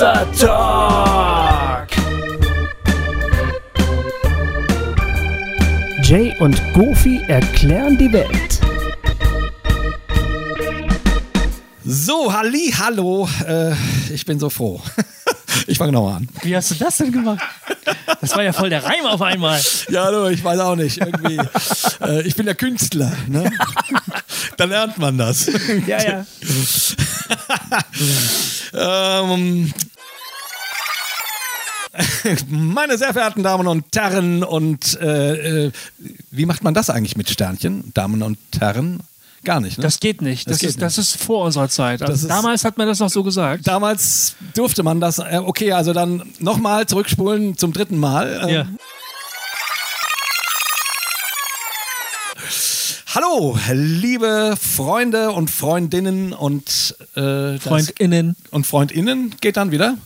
Hossa Talk. Jay und Goofy erklären die Welt. So, Halli, hallo. Äh, ich bin so froh. Ich fange nochmal an. Wie hast du das denn gemacht? Das war ja voll der Reim auf einmal. Ja, hallo, ich weiß auch nicht. Irgendwie, äh, ich bin der Künstler. Ne? da lernt man das. Ja, ja. ähm, meine sehr verehrten Damen und Herren und äh, äh, wie macht man das eigentlich mit Sternchen? Damen und Herren? Gar nicht, ne? Das geht nicht. Das, Das geht ist, das ist vor unserer Zeit. Also ist- damals hat man das noch so gesagt. Damals durfte man das. Äh, okay, also dann nochmal zurückspulen zum dritten Mal. Ähm, Ja. Hallo, liebe Freunde und Freundinnen und äh, FreundInnen. und Freundinnen geht dann wieder.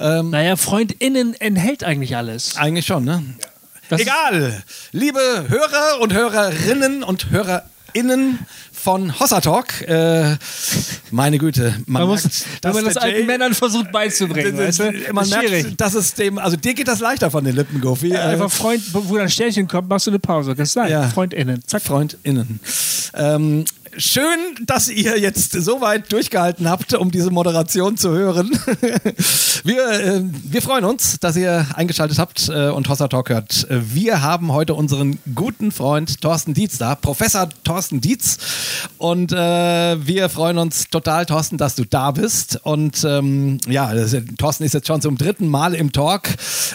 Ähm, Naja, FreundInnen enthält eigentlich alles. eigentlich schon, ne? Das Egal, liebe Hörer und Hörerinnen und HörerInnen von Hossa Talk, äh, meine Güte, man, Man muss, merkt, wenn man das alten Jay- Männern versucht beizubringen. das weißt ist- du? man Das ist schwierig. merkt, dass es dem, also dir geht das leichter von den Lippen, Goofy. Äh, Einfach Freund, wo dann Sternchen kommt, machst du eine Pause. Ganz leicht. Ja. FreundInnen. Zack, FreundInnen. Ähm, schön, dass ihr jetzt so weit durchgehalten habt, um diese Moderation zu hören. wir, äh, wir freuen uns, dass ihr eingeschaltet habt äh, und Hossa Talk hört. Wir haben heute unseren guten Freund Thorsten Dietz da, Professor Thorsten Dietz. Und äh, wir freuen uns total, Thorsten, dass du da bist. Und ähm, ja, das ist, Thorsten ist jetzt schon zum dritten Mal im Talk.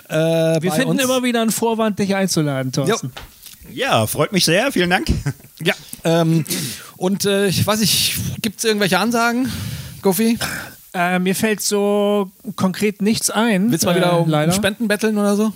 Äh, Wir finden uns. immer wieder einen Vorwand, dich einzuladen, Thorsten. Ja, freut mich sehr. Vielen Dank. Ja, ähm, und äh, ich weiß nicht, gibt es irgendwelche Ansagen, Goofy? Äh, mir fällt so konkret nichts ein. Willst du mal wieder äh, um leider. Spenden betteln oder so?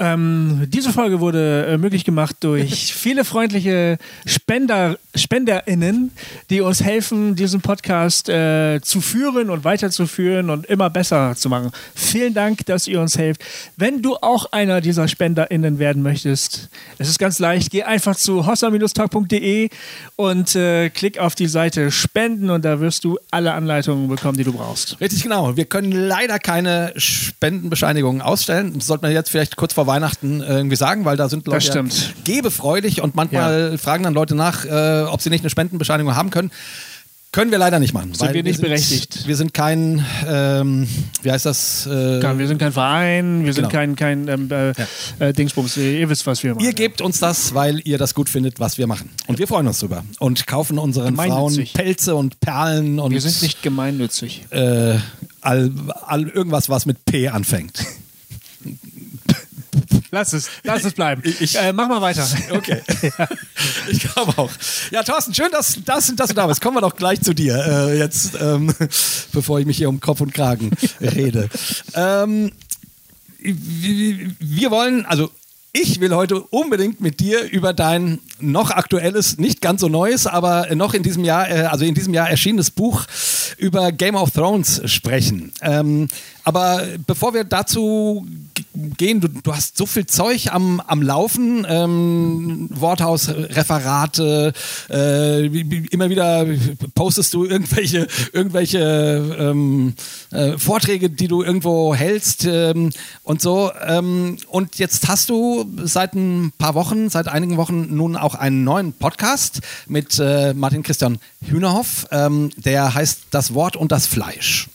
Ähm, diese Folge wurde äh, möglich gemacht durch viele freundliche Spender, SpenderInnen, die uns helfen, diesen Podcast äh, zu führen und weiterzuführen und immer besser zu machen. Vielen Dank, dass ihr uns helft. Wenn du auch einer dieser SpenderInnen werden möchtest, es ist ganz leicht, geh einfach zu hossa-tag.de und äh, klick auf die Seite Spenden und da wirst du alle Anleitungen bekommen, die du brauchst. Richtig, genau. Wir können leider keine Spendenbescheinigungen ausstellen. Das sollte man jetzt vielleicht kurz vor Weihnachten äh, irgendwie sagen, weil da sind Leute ja gebefreudig und manchmal fragen dann Leute nach, äh, ob sie nicht eine Spendenbescheinigung haben können. Können wir leider nicht machen. Sind weil wir nicht sind, berechtigt. Wir sind kein, ähm, wie heißt das? Äh, Wir sind kein Verein, wir sind Genau. kein, kein ähm, äh, äh, Dingsbums. Ihr wisst, was wir machen. Ihr gebt uns das, weil ihr das gut findet, was wir machen. Und wir freuen uns drüber. Und kaufen unseren Frauen. Pelze und Perlen und Wir sind nicht gemeinnützig. äh, all, all irgendwas, was mit P anfängt. Lass es, lass es bleiben. äh, mach mal weiter. Okay. Ich glaube auch. Ja, Thorsten, schön, dass, dass, dass du da bist. Kommen wir doch gleich zu dir äh, jetzt, ähm, bevor ich mich hier um Kopf und Kragen rede. Ähm, wir wir wollen, also ich will heute unbedingt mit dir über dein noch aktuelles, nicht ganz so neues, aber noch in diesem Jahr, äh, also in diesem Jahr erschienenes Buch über Game of Thrones sprechen. Ähm, aber bevor wir dazu gehen, du, du hast so viel Zeug am, am Laufen, ähm, Worthausreferate, äh, wie- wie- immer wieder postest du irgendwelche, irgendwelche ähm, äh, Vorträge, die du irgendwo hältst ähm, und so. Ähm, und jetzt hast du seit ein paar Wochen, seit einigen Wochen nun auch einen neuen Podcast mit äh, Martin Christian Hühnerhoff, ähm, der heißt Das Wort und das Fleisch.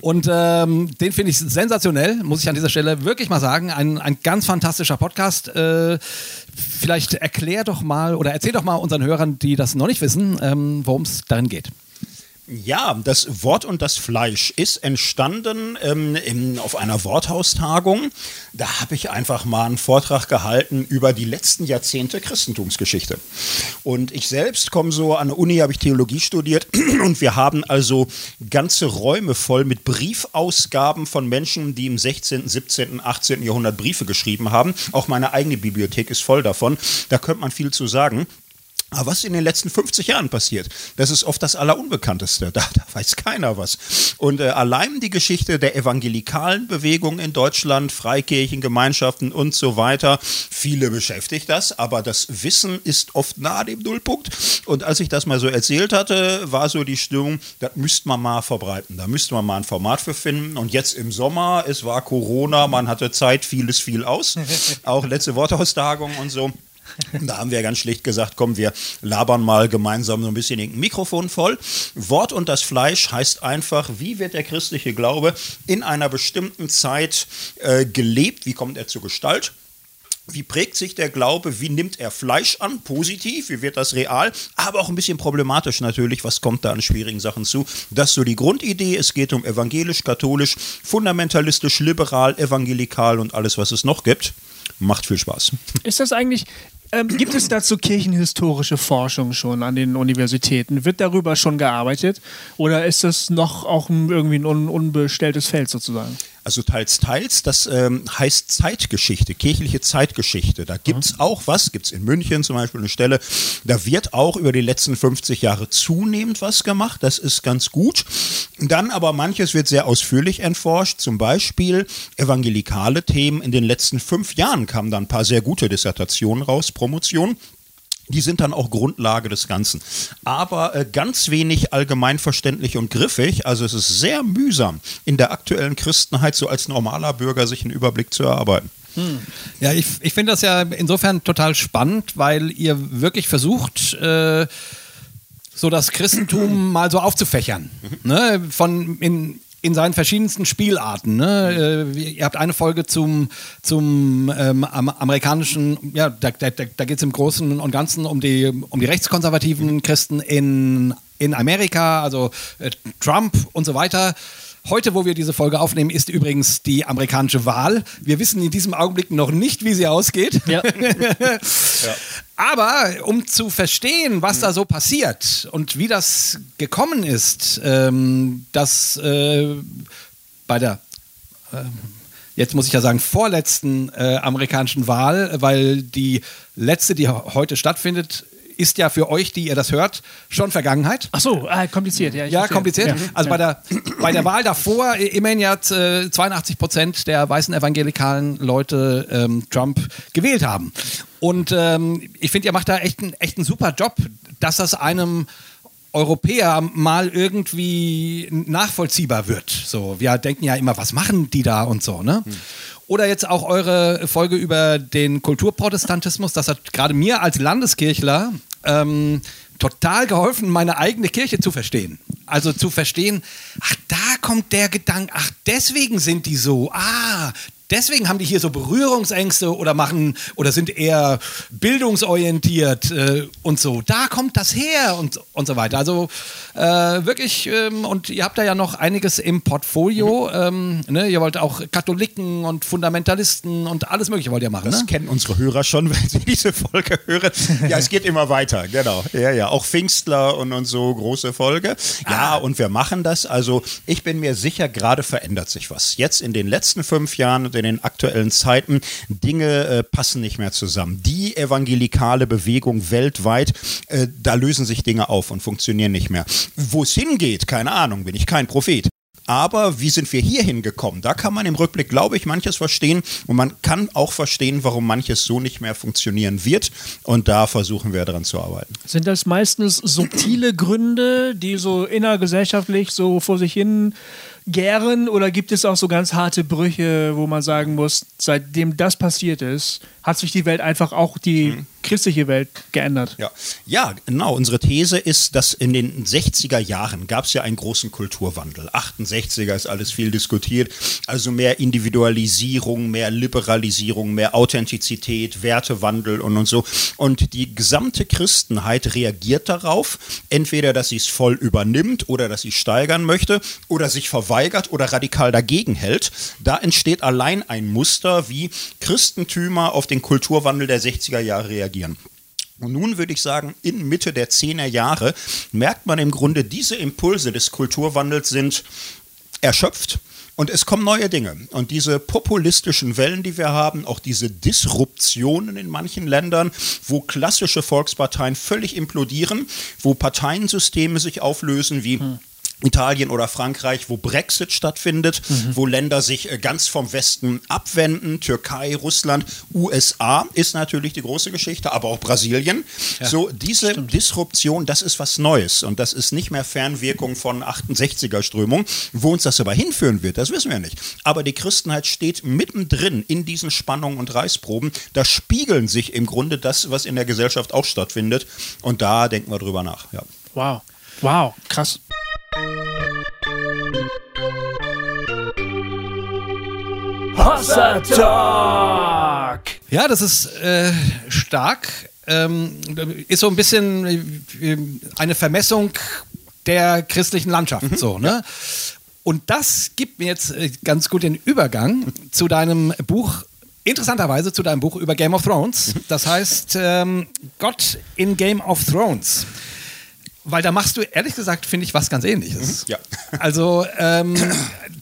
Und ähm, den finde ich sensationell, muss ich an dieser Stelle wirklich mal sagen. Ein, ein ganz fantastischer Podcast. Äh, vielleicht erklär doch mal oder erzähl doch mal unseren Hörern, die das noch nicht wissen, ähm, worum es darin geht. Ja, das Wort und das Fleisch ist entstanden ähm, im, auf einer Worthaustagung. Da habe ich einfach mal einen Vortrag gehalten über die letzten Jahrzehnte Christentumsgeschichte. Und ich selbst komme so an der Uni, habe ich Theologie studiert und wir haben also ganze Räume voll mit Briefausgaben von Menschen, die im 16., 17., 18. Jahrhundert Briefe geschrieben haben. Auch meine eigene Bibliothek ist voll davon. Da könnte man viel zu sagen. Aber was in den letzten 50 Jahren passiert, das ist oft das Allerunbekannteste. Da, da weiß keiner was. Und äh, allein die Geschichte der evangelikalen Bewegung in Deutschland, Freikirchen, Gemeinschaften und so weiter, viele beschäftigt das, aber das Wissen ist oft nahe dem Nullpunkt. Und als ich das mal so erzählt hatte, war so die Stimmung, das müsste man mal verbreiten. Da müsste man mal ein Format für finden. Und jetzt im Sommer, es war Corona, man hatte Zeit, vieles fiel aus. Auch letzte Worthaustagung und so. Da haben wir ganz schlicht gesagt, komm, wir labern mal gemeinsam so ein bisschen ein Mikrofon voll. Wort und das Fleisch heißt einfach, wie wird der christliche Glaube in einer bestimmten Zeit äh, gelebt, wie kommt er zur Gestalt? Wie prägt sich der Glaube? Wie nimmt er Fleisch an? Positiv? Wie wird das real? Aber auch ein bisschen problematisch natürlich. Was kommt da an schwierigen Sachen zu? Das ist so die Grundidee. Es geht um evangelisch, katholisch, fundamentalistisch, liberal, evangelikal und alles, was es noch gibt. Macht viel Spaß. Ist das eigentlich, ähm, gibt es dazu kirchenhistorische Forschung schon an den Universitäten? Wird darüber schon gearbeitet? Oder ist das noch auch irgendwie ein un unbestelltes Feld sozusagen? Also teils, teils, das ähm, heißt Zeitgeschichte, kirchliche Zeitgeschichte. Da gibt es auch was, gibt es in München zum Beispiel eine Stelle, da wird auch über die letzten 50 Jahre zunehmend was gemacht, das ist ganz gut. Dann aber manches wird sehr ausführlich erforscht, zum Beispiel evangelikale Themen. In den letzten fünf Jahren kamen da ein paar sehr gute Dissertationen raus, Promotionen. Die sind dann auch Grundlage des Ganzen. Aber äh, ganz wenig allgemeinverständlich und griffig. Also es ist sehr mühsam, in der aktuellen Christenheit so als normaler Bürger sich einen Überblick zu erarbeiten. Hm. Ja, ich, ich finde das ja insofern total spannend, weil ihr wirklich versucht, äh, so das Christentum mal so aufzufächern. Ne? Von in, in seinen verschiedensten Spielarten. Ne? Äh, ihr habt eine Folge zum, zum ähm, amerikanischen, ja, da, da, da geht es im Großen und Ganzen um die, um die rechtskonservativen Christen in, in Amerika, also äh, Trump und so weiter. Heute, wo wir diese Folge aufnehmen, ist übrigens die amerikanische Wahl. Wir wissen in diesem Augenblick noch nicht, wie sie ausgeht. Ja. ja. Aber um zu verstehen, was da so passiert und wie das gekommen ist, ähm, dass äh, bei der äh, jetzt muss ich ja sagen, vorletzten äh, amerikanischen Wahl, weil die letzte, die heute stattfindet, ist ja für euch, die ihr das hört, schon Vergangenheit. Ach so, äh, kompliziert. Ja, ja kompliziert. Ja. Also Bei, der, bei der Wahl davor, immerhin ja äh, 82 Prozent der weißen evangelikalen Leute ähm, Trump gewählt haben. Und ähm, ich finde, ihr macht da echt, ein, echt einen super Job, dass das einem Europäer mal irgendwie nachvollziehbar wird. So, wir denken ja immer, was machen die da und so, ne? Hm. Oder jetzt auch eure Folge über den Kulturprotestantismus. Das hat gerade mir als Landeskirchler ähm, total geholfen, meine eigene Kirche zu verstehen. Also zu verstehen, ach, da kommt der Gedanke, ach, deswegen sind die so, ah, deswegen haben die hier so Berührungsängste oder machen oder sind eher bildungsorientiert äh, und so. Da kommt das her und, und so weiter. Also äh, wirklich, ähm, und ihr habt da ja noch einiges im Portfolio. Ähm, ne? Ihr wollt auch Katholiken und Fundamentalisten und alles Mögliche wollt ihr machen. Das ne? kennen unsere Hörer schon, wenn sie diese Folge hören. Ja, es geht immer weiter, genau. Ja, ja, auch Pfingstler und, und so große Folge. Ja, ah. und wir machen das. Also ich bin mir sicher, gerade verändert sich was. Jetzt in den letzten fünf Jahren in den aktuellen Zeiten, Dinge äh, passen nicht mehr zusammen. Die evangelikale Bewegung weltweit, äh, da lösen sich Dinge auf und funktionieren nicht mehr. Wo es hingeht, keine Ahnung, bin ich kein Prophet. Aber wie sind wir hier hingekommen? Da kann man im Rückblick, glaube ich, manches verstehen und man kann auch verstehen, warum manches so nicht mehr funktionieren wird. Und da versuchen wir daran zu arbeiten. Sind das meistens subtile Gründe, die so innergesellschaftlich so vor sich hin gären oder gibt es auch so ganz harte Brüche, wo man sagen muss, seitdem das passiert ist, hat sich die Welt einfach auch die mhm. christliche Welt geändert? Ja. ja, genau. Unsere These ist, dass in den 60er Jahren gab es ja einen großen Kulturwandel. 68er ist alles viel diskutiert. Also mehr Individualisierung, mehr Liberalisierung, mehr Authentizität, Wertewandel und, und so. Und die gesamte Christenheit reagiert darauf, entweder, dass sie es voll übernimmt oder dass sie steigern möchte oder sich verweigert verweigert oder radikal dagegen hält, da entsteht allein ein Muster, wie Christentümer auf den Kulturwandel der 60er Jahre reagieren. Und nun würde ich sagen, in Mitte der 10er Jahre merkt man im Grunde, diese Impulse des Kulturwandels sind erschöpft Und es kommen neue Dinge. Und diese populistischen Wellen, die wir haben, auch diese Disruptionen in manchen Ländern, wo klassische Volksparteien völlig implodieren, wo Parteiensysteme sich auflösen, wie hm Italien oder Frankreich, wo Brexit stattfindet, mhm. wo Länder sich äh, ganz vom Westen abwenden, Türkei, Russland, USA ist natürlich die große Geschichte, aber auch Brasilien. Ja, so diese stimmt. Disruption, das ist was Neues und das ist nicht mehr Fernwirkung von 68er Strömung. Wo uns das aber hinführen wird, das wissen wir nicht. Aber die Christenheit steht mittendrin in diesen Spannungen und Reißproben. Da spiegeln sich im Grunde das, was in der Gesellschaft auch stattfindet und da denken wir drüber nach. Ja. Wow. Wow, krass. Hossa Talk! Ja, das ist äh, stark. Ähm, ist so ein bisschen äh, eine Vermessung der christlichen Landschaft. Mhm. So, ne? Und das gibt mir jetzt äh, ganz gut den Übergang zu deinem Buch interessanterweise zu deinem Buch über Game of Thrones. Mhm. Das heißt ähm, Gott in Game of Thrones. Weil da machst du, ehrlich gesagt, finde ich was ganz ähnliches. Mhm, ja. Also ähm,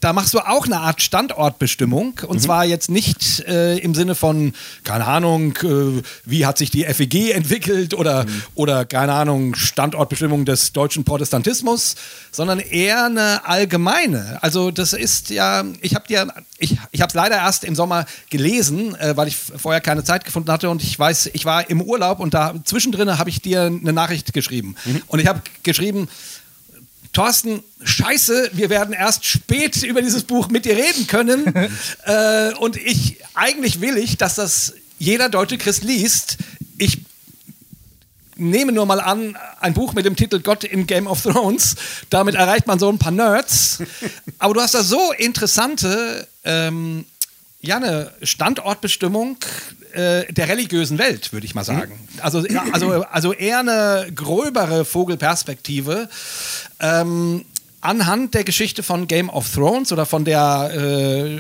da machst du auch eine Art Standortbestimmung. Und mhm. zwar jetzt nicht äh, im Sinne von, keine Ahnung, äh, wie hat sich die FEG entwickelt oder, mhm. oder keine Ahnung, Standortbestimmung des deutschen Protestantismus, sondern eher eine allgemeine. Also das ist ja, ich habe dir, ich, ich habe es leider erst im Sommer gelesen, äh, weil ich vorher keine Zeit gefunden hatte und ich weiß, ich war im Urlaub und da zwischendrin habe ich dir eine Nachricht geschrieben. Mhm. Und ich habe geschrieben, Thorsten, scheiße, wir werden erst spät über dieses Buch mit dir reden können. äh, und ich, eigentlich will ich, dass das jeder deutsche Christ liest. Ich nehme nur mal an, ein Buch mit dem Titel Gott in Game of Thrones. Damit erreicht man so ein paar Nerds. Aber du hast da so interessante, ähm, ja, eine Standortbestimmung äh, der religiösen Welt, würde ich mal sagen. Also, also, also eher eine gröbere Vogelperspektive. Ähm, anhand der Geschichte von Game of Thrones oder von der, äh,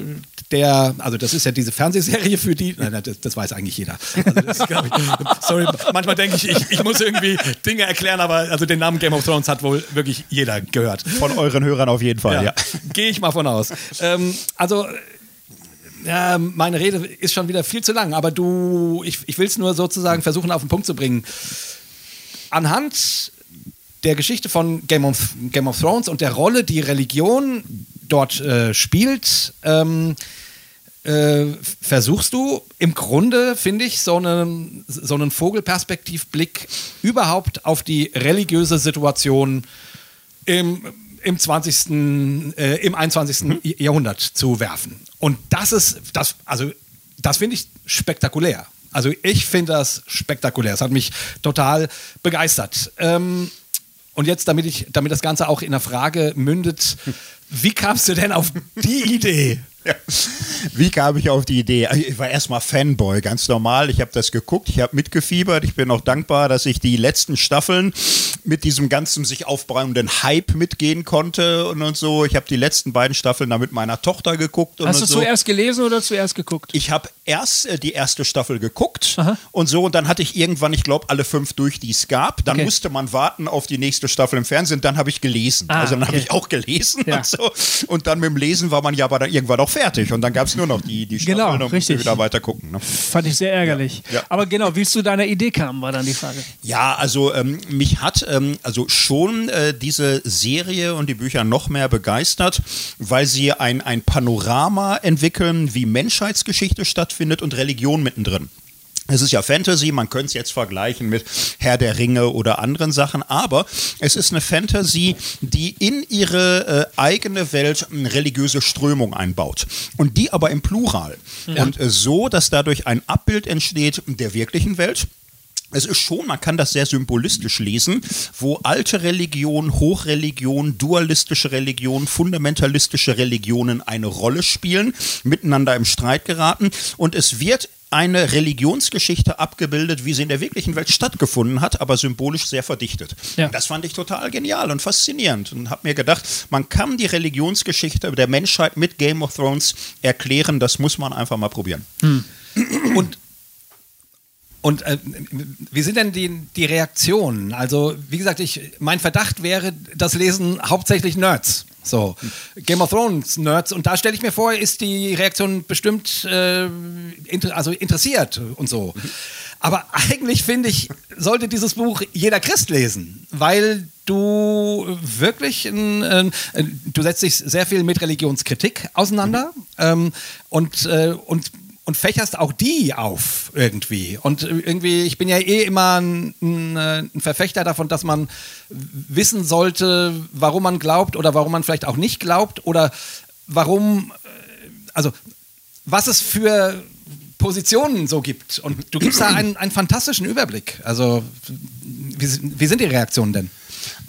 der also das ist ja diese Fernsehserie für die, nein, das, das weiß eigentlich jeder. Also das, ich, sorry, manchmal denke ich, ich, ich, muss irgendwie Dinge erklären, aber also den Namen Game of Thrones hat wohl wirklich jeder gehört. Von euren Hörern auf jeden Fall, ja. ja. Gehe ich mal von aus. Ähm, also ja, meine Rede ist schon wieder viel zu lang, aber du, ich, ich will es nur sozusagen versuchen auf den Punkt zu bringen. Anhand der Geschichte von Game of, Game of Thrones und der Rolle, die Religion dort äh, spielt, ähm, äh, versuchst du im Grunde, finde ich, so einen, so einen Vogelperspektivblick überhaupt auf die religiöse Situation im, im 20., äh, im 21. Mhm. Jahrhundert zu werfen. Und das ist, das, also, das finde ich spektakulär. Also ich finde das spektakulär. Es hat mich total begeistert. Ähm, und jetzt, damit, ich, damit das Ganze auch in der Frage mündet, wie kamst du denn auf die Idee? Ja. Wie kam ich auf die Idee? Ich war erstmal Fanboy, ganz normal. Ich habe das geguckt, ich habe mitgefiebert. Ich bin auch dankbar, dass ich die letzten Staffeln mit diesem ganzen sich aufbauenden Hype mitgehen konnte und, und so. Ich habe die letzten beiden Staffeln da mit meiner Tochter geguckt. Und Hast und du so. zuerst gelesen oder zuerst geguckt? Ich habe erst äh, die erste Staffel geguckt Aha. und so. Und dann hatte ich irgendwann, ich glaube, alle fünf durch, die es gab. Dann okay. musste man warten auf die nächste Staffel im Fernsehen. Dann habe ich gelesen. Ah, also dann okay. habe ich auch gelesen ja. und so. Und dann mit dem Lesen war man ja aber dann irgendwann auch fertig. Und dann gab es nur noch die, die Staffeln genau, und richtig. wieder weiter gucken. Ne? Fand ich sehr ärgerlich. Ja. Ja. Aber genau, wie es zu deiner Idee kam, war dann die Frage. Ja, also ähm, mich hat ähm, also schon äh, diese Serie und die Bücher noch mehr begeistert, weil sie ein, ein Panorama entwickeln, wie Menschheitsgeschichte stattfindet und Religion mittendrin. Es ist ja Fantasy, man könnte es jetzt vergleichen mit Herr der Ringe oder anderen Sachen, aber es ist eine Fantasy, die in ihre äh, eigene Welt eine religiöse Strömung einbaut. Und die aber im Plural. Ja. Und äh, so, dass dadurch ein Abbild entsteht der wirklichen Welt es ist schon, man kann das sehr symbolistisch lesen, wo alte Religion, Hochreligion, dualistische Religion, fundamentalistische Religionen eine Rolle spielen, miteinander im Streit geraten und es wird eine Religionsgeschichte abgebildet, wie sie in der wirklichen Welt stattgefunden hat, aber symbolisch sehr verdichtet. Ja. Das fand ich total genial und faszinierend und habe mir gedacht, man kann die Religionsgeschichte der Menschheit mit Game of Thrones erklären, das muss man einfach mal probieren. Hm. Und und äh, wie sind denn die, die Reaktionen? Also, wie gesagt, ich, mein Verdacht wäre, das lesen hauptsächlich Nerds. So, Game of Thrones Nerds. Und da stelle ich mir vor, ist die Reaktion bestimmt äh, inter also interessiert und so. Aber eigentlich finde ich, sollte dieses Buch jeder Christ lesen, weil du wirklich, ein, ein, du setzt dich sehr viel mit Religionskritik auseinander ähm, und, äh, und und fächerst auch die auf irgendwie. Und irgendwie, ich bin ja eh immer ein, ein, ein, Verfechter davon, dass man wissen sollte, warum man glaubt oder warum man vielleicht auch nicht glaubt oder warum, äh, also was es für Positionen so gibt. Und du gibst da einen, einen fantastischen Überblick. Also, wie, wie sind die Reaktionen denn?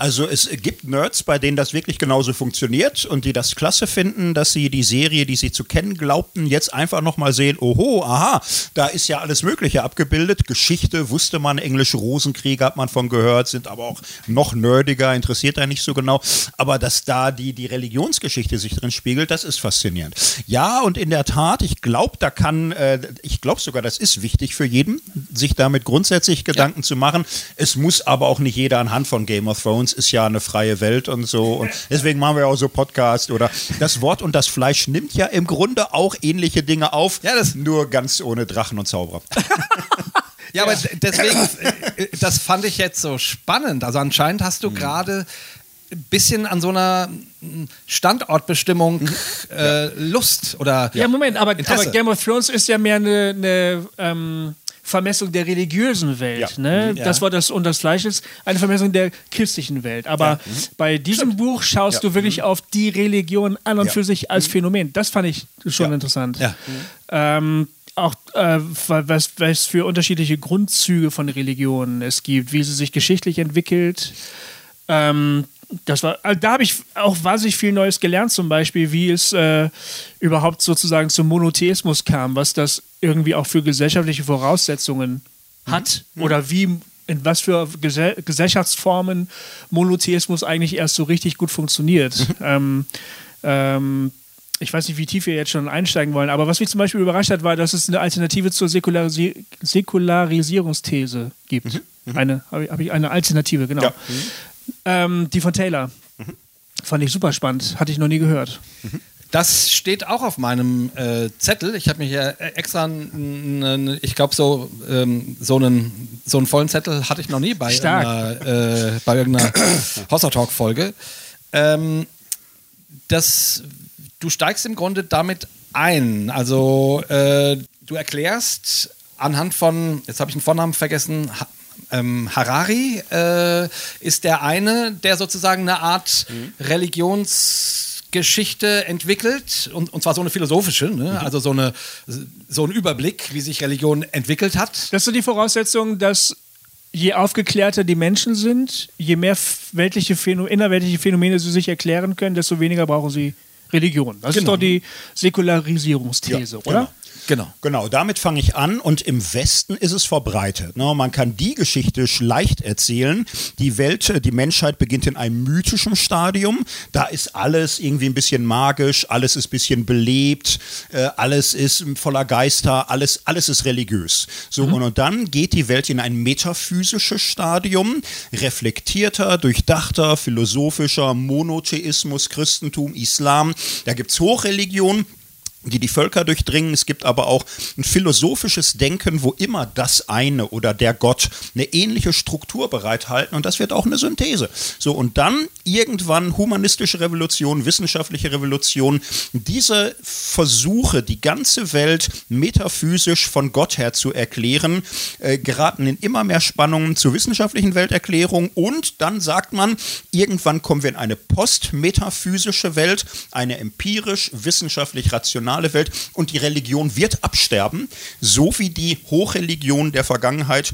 Also es gibt Nerds, bei denen das wirklich genauso funktioniert und die das klasse finden, dass sie die Serie, die sie zu kennen glaubten, jetzt einfach nochmal sehen, oho, aha, da ist ja alles Mögliche abgebildet. Geschichte wusste man, englische Rosenkriege hat man von gehört, sind aber auch noch nerdiger, interessiert da nicht so genau. Aber dass da die, die Religionsgeschichte sich drin spiegelt, das ist faszinierend. Ja, und in der Tat, ich glaube, da kann, äh, ich glaube sogar, das ist wichtig für jeden, sich damit grundsätzlich Gedanken ja. zu machen. Es muss aber auch nicht jeder anhand von Game of Thrones ist ja eine freie Welt und so. Und deswegen machen wir auch so Podcast oder das Wort und das Fleisch nimmt ja im Grunde auch ähnliche Dinge auf. Ja, das nur ganz ohne Drachen und Zauberer. ja, aber deswegen, äh, das fand ich jetzt so spannend. Also anscheinend hast du mhm. gerade ein bisschen an so einer Standortbestimmung mhm. äh, Lust oder. Ja, Moment, aber, aber, Game of Thrones ist ja mehr eine, eine ähm, Vermessung der religiösen Welt. Ja. Ne? Mhm. Ja. Das war das und das Fleisch ist eine Vermessung der christlichen Welt. Aber ja. mhm. bei diesem Stimmt. Buch schaust du wirklich mhm. auf die Religion an und für sich als mhm. Phänomen. Das fand ich schon interessant. Ähm, auch äh, was, was für unterschiedliche Grundzüge von Religionen es gibt, wie sie sich geschichtlich entwickelt. Ähm, das war, also da habe ich auch wahnsinnig viel Neues gelernt, zum Beispiel, wie es äh, überhaupt sozusagen zum Monotheismus kam, was das irgendwie auch für gesellschaftliche Voraussetzungen hat mhm. oder wie in was für Gesell Gesellschaftsformen Monotheismus eigentlich erst so richtig gut funktioniert. Mhm. Ähm, ähm, ich weiß nicht, wie tief wir jetzt schon einsteigen wollen, aber was mich zum Beispiel überrascht hat, war, dass es eine Alternative zur Säkularisi Säkularisierungsthese gibt. Mhm. mhm. Eine, habe hab ich eine Alternative, genau. Ja. Ähm, die von Taylor. Mhm. Fand ich super spannend. Hatte ich noch nie gehört. Mhm. Das steht auch auf meinem äh, Zettel. Ich habe mir hier extra, ich glaube, so, ähm, so, einen, so einen vollen Zettel hatte ich noch nie bei Stark. irgendeiner, äh, bei irgendeiner Hossa Talk-Folge. Ähm, du steigst im Grunde damit ein. Also, äh, du erklärst anhand von, jetzt habe ich den Vornamen vergessen, ähm, Harari äh, ist der eine, der sozusagen eine Art mhm. Religionsgeschichte entwickelt und, und zwar so eine philosophische, ne? mhm. also so, eine, so ein Überblick, wie sich Religion entwickelt hat. Das ist die Voraussetzung, dass je aufgeklärter die Menschen sind, je mehr weltliche Phänom innerweltliche Phänomene sie sich erklären können, desto weniger brauchen sie Religion. Das genau. ist doch die Säkularisierungsthese, ja, oder? Genau. Genau. Genau, damit fange ich an und im Westen ist es verbreitet. Ne? Man kann die Geschichte leicht erzählen. Die Welt, äh, die Menschheit beginnt in einem mythischen Stadium. Da ist alles irgendwie ein bisschen magisch, alles ist ein bisschen belebt, äh, alles ist voller Geister, alles, alles ist religiös. So, mhm. und dann geht die Welt in ein metaphysisches Stadium, reflektierter, durchdachter, philosophischer, Monotheismus, Christentum, Islam. Da gibt es Hochreligion die die Völker durchdringen. Es gibt aber auch ein philosophisches Denken, wo immer das eine oder der Gott eine ähnliche Struktur bereithalten und das wird auch eine Synthese. So und dann irgendwann humanistische Revolution, wissenschaftliche Revolution, diese Versuche, die ganze Welt metaphysisch von Gott her zu erklären, äh, geraten in immer mehr Spannungen zur wissenschaftlichen Welterklärung und dann sagt man, irgendwann kommen wir in eine postmetaphysische Welt, eine empirisch wissenschaftlich rationale rationale Welt und die Religion wird absterben, so wie die Hochreligion der Vergangenheit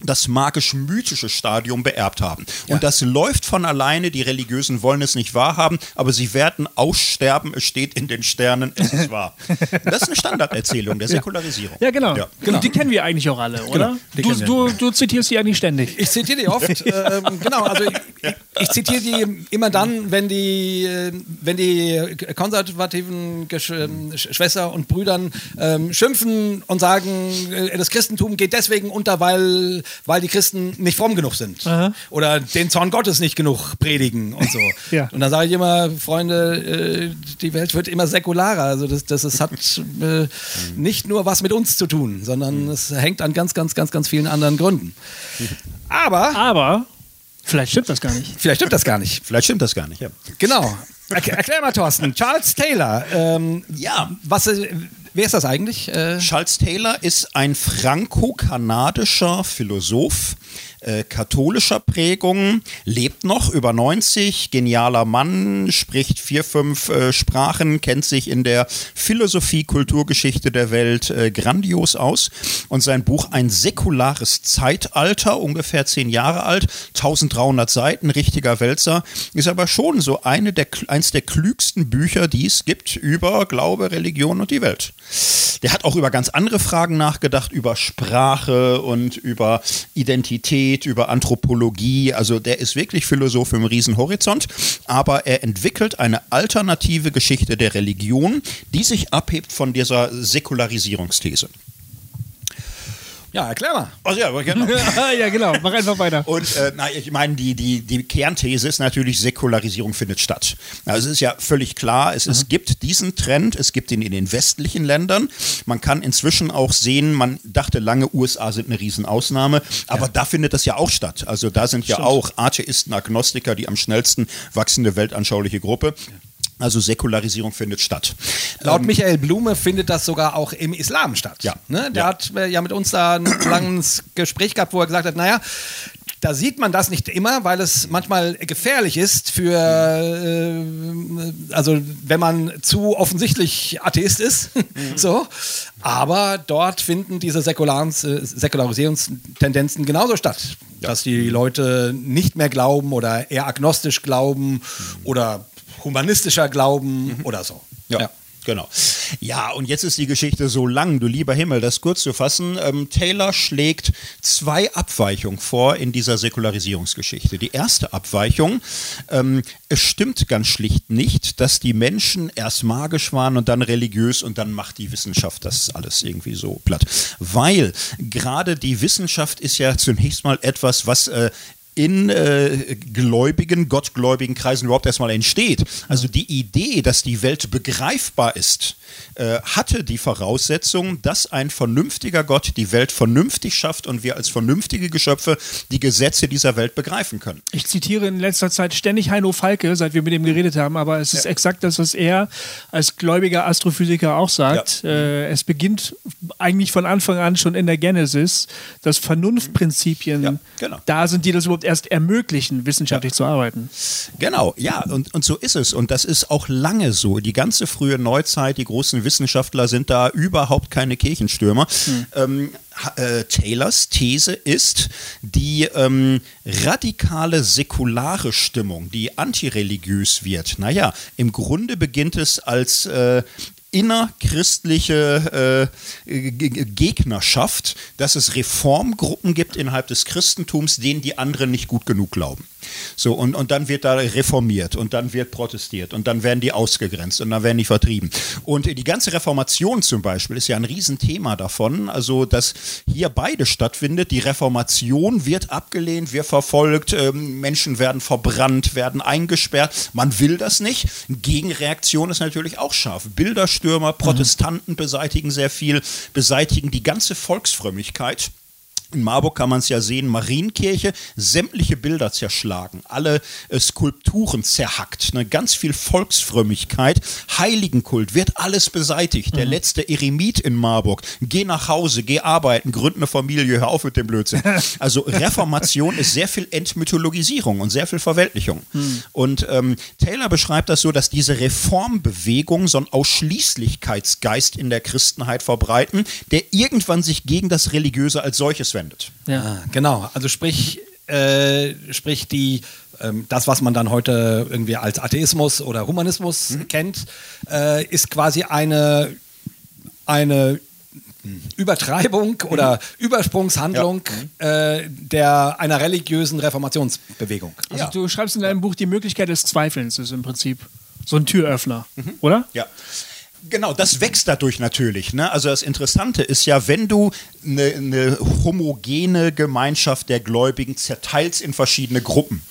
das magisch-mythische Stadium beerbt haben. Ja. Und das läuft von alleine, die Religiösen wollen es nicht wahrhaben, aber sie werden aussterben, es steht in den Sternen, es ist wahr. Das ist eine Standarderzählung der Säkularisierung. Ja, genau. Ja. genau. Die kennen wir eigentlich auch alle, oder? Genau. Du, du, du, zitierst sie eigentlich ständig. Ich zitiere die oft. ähm, genau, also ich, ich zitiere die immer dann, wenn die, äh, wenn die konservativen Gesch äh, Schwestern und Brüdern ähm, schimpfen und sagen, äh, das Christentum geht deswegen unter, weil, weil die Christen nicht fromm genug sind. Aha. Oder den Zorn Gottes nicht genug predigen und so. Ja. Und dann sage ich immer, Freunde, äh, die Welt wird immer säkularer. Also das, das, das hat äh, nicht nur was mit uns zu tun, sondern es hängt an ganz, ganz, ganz, ganz vielen anderen Gründen. Aber Aber vielleicht stimmt das gar nicht. vielleicht stimmt das gar nicht. Vielleicht stimmt das gar nicht, ja. Genau. Erklär, erklär mal, Thorsten. Charles Taylor. Ähm, Ja. Was, äh, wer ist das eigentlich? Äh, Charles Taylor ist ein franco-kanadischer Philosoph äh, katholischer Prägung, lebt noch über 90, genialer Mann, spricht vier, fünf äh, Sprachen, kennt sich in der Philosophie, Kulturgeschichte der Welt äh, grandios aus und sein Buch Ein säkulares Zeitalter, ungefähr zehn Jahre alt, 1300 Seiten, richtiger Wälzer, ist aber schon so eine der, eins der klügsten Bücher, die es gibt über Glaube, Religion und die Welt. Der hat auch über ganz andere Fragen nachgedacht, über Sprache und über Identität, über Anthropologie. Also der ist wirklich Philosoph im Riesenhorizont, aber er entwickelt eine alternative Geschichte der Religion, die sich abhebt von dieser Säkularisierungsthese. Ja, erklär mal. Also ja, genau. ja, genau. Mach einfach weiter. Und äh, na, ich meine, die, die, die Kernthese ist natürlich, Säkularisierung findet statt. Also es ist ja völlig klar, es, es gibt diesen Trend, es gibt ihn in den westlichen Ländern. Man kann inzwischen auch sehen, man dachte lange, USA sind eine Riesenausnahme, aber da findet das ja auch statt. Also da sind ja auch Atheisten, Agnostiker die am schnellsten wachsende weltanschauliche Gruppe. Also Säkularisierung findet statt. Laut Michael Blume findet das sogar auch im Islam statt. Ja. Ne? Der Ja. hat äh, ja mit uns da ein langes Gespräch gehabt, wo er gesagt hat, naja, da sieht man das nicht immer, weil es manchmal gefährlich ist für, äh, also wenn man zu offensichtlich Atheist ist, so. Aber dort finden diese äh, Säkularisierungstendenzen genauso statt, dass die Leute nicht mehr glauben oder eher agnostisch glauben oder humanistischer glauben oder so. Ja. Genau. Ja, und jetzt ist die Geschichte so lang, du lieber Himmel, das kurz zu fassen. Ähm, Taylor schlägt zwei Abweichungen vor in dieser Säkularisierungsgeschichte. Die erste Abweichung, ähm, es stimmt ganz schlicht nicht, dass die Menschen erst magisch waren und dann religiös und dann macht die Wissenschaft das alles irgendwie so platt. Weil gerade die Wissenschaft ist ja zunächst mal etwas, was äh, in äh, gläubigen, gottgläubigen Kreisen überhaupt erstmal entsteht. Also die Idee, dass die Welt begreifbar ist, äh, hatte die Voraussetzung, dass ein vernünftiger Gott die Welt vernünftig schafft und wir als vernünftige Geschöpfe die Gesetze dieser Welt begreifen können. Ich zitiere in letzter Zeit ständig Heino Falke, seit wir mit ihm geredet haben, aber es ist exakt das, was er als gläubiger Astrophysiker auch sagt. Äh, es beginnt eigentlich von Anfang an schon in der Genesis, dass Vernunftprinzipien Ja, genau. da sind, die das überhaupt erst ermöglichen, wissenschaftlich zu arbeiten. Genau, ja, und, und so ist es. Und das ist auch lange so. Die ganze frühe Neuzeit, die großen Wissenschaftler sind da überhaupt keine Kirchenstürmer. Ähm, ha- äh, Taylors These ist, die ähm, radikale säkulare Stimmung, die antireligiös wird. Naja, im Grunde beginnt es als äh, innerchristliche äh, Gegnerschaft, dass es Reformgruppen gibt innerhalb des Christentums, denen die anderen nicht gut genug glauben. So, und, und dann wird da reformiert und dann wird protestiert und dann werden die ausgegrenzt und dann werden die vertrieben. Und die ganze Reformation zum Beispiel ist ja ein Riesenthema davon, also dass hier beide stattfindet. Die Reformation wird abgelehnt, wird verfolgt, ähm, Menschen werden verbrannt, werden eingesperrt. Man will das nicht. Gegenreaktion ist natürlich auch scharf. Bilderstürmer, Protestanten beseitigen sehr viel, beseitigen die ganze Volksfrömmigkeit. In Marburg kann man es ja sehen, Marienkirche, sämtliche Bilder zerschlagen, alle äh, Skulpturen zerhackt, ne, ganz viel Volksfrömmigkeit, Heiligenkult, wird alles beseitigt. Der letzte Eremit in Marburg, geh nach Hause, geh arbeiten, gründ eine Familie, hör auf mit dem Blödsinn. Also Reformation ist sehr viel Entmythologisierung und sehr viel Verweltlichung. Und ähm, Taylor beschreibt das so, dass diese Reformbewegung so einen Ausschließlichkeitsgeist in der Christenheit verbreiten, der irgendwann sich gegen das Religiöse als solches wendet. Ja, genau. Also sprich, äh, sprich die ähm, das, was man dann heute irgendwie als Atheismus oder Humanismus kennt, äh, ist quasi eine, eine Übertreibung oder Übersprungshandlung äh, der, einer religiösen Reformationsbewegung. Also du schreibst in deinem Buch die Möglichkeit des Zweifelns ist im Prinzip so ein Türöffner, oder? Ja. Genau, das wächst dadurch natürlich. Ne? Also das Interessante ist ja, wenn du eine, eine homogene Gemeinschaft der Gläubigen zerteilst in verschiedene Gruppen,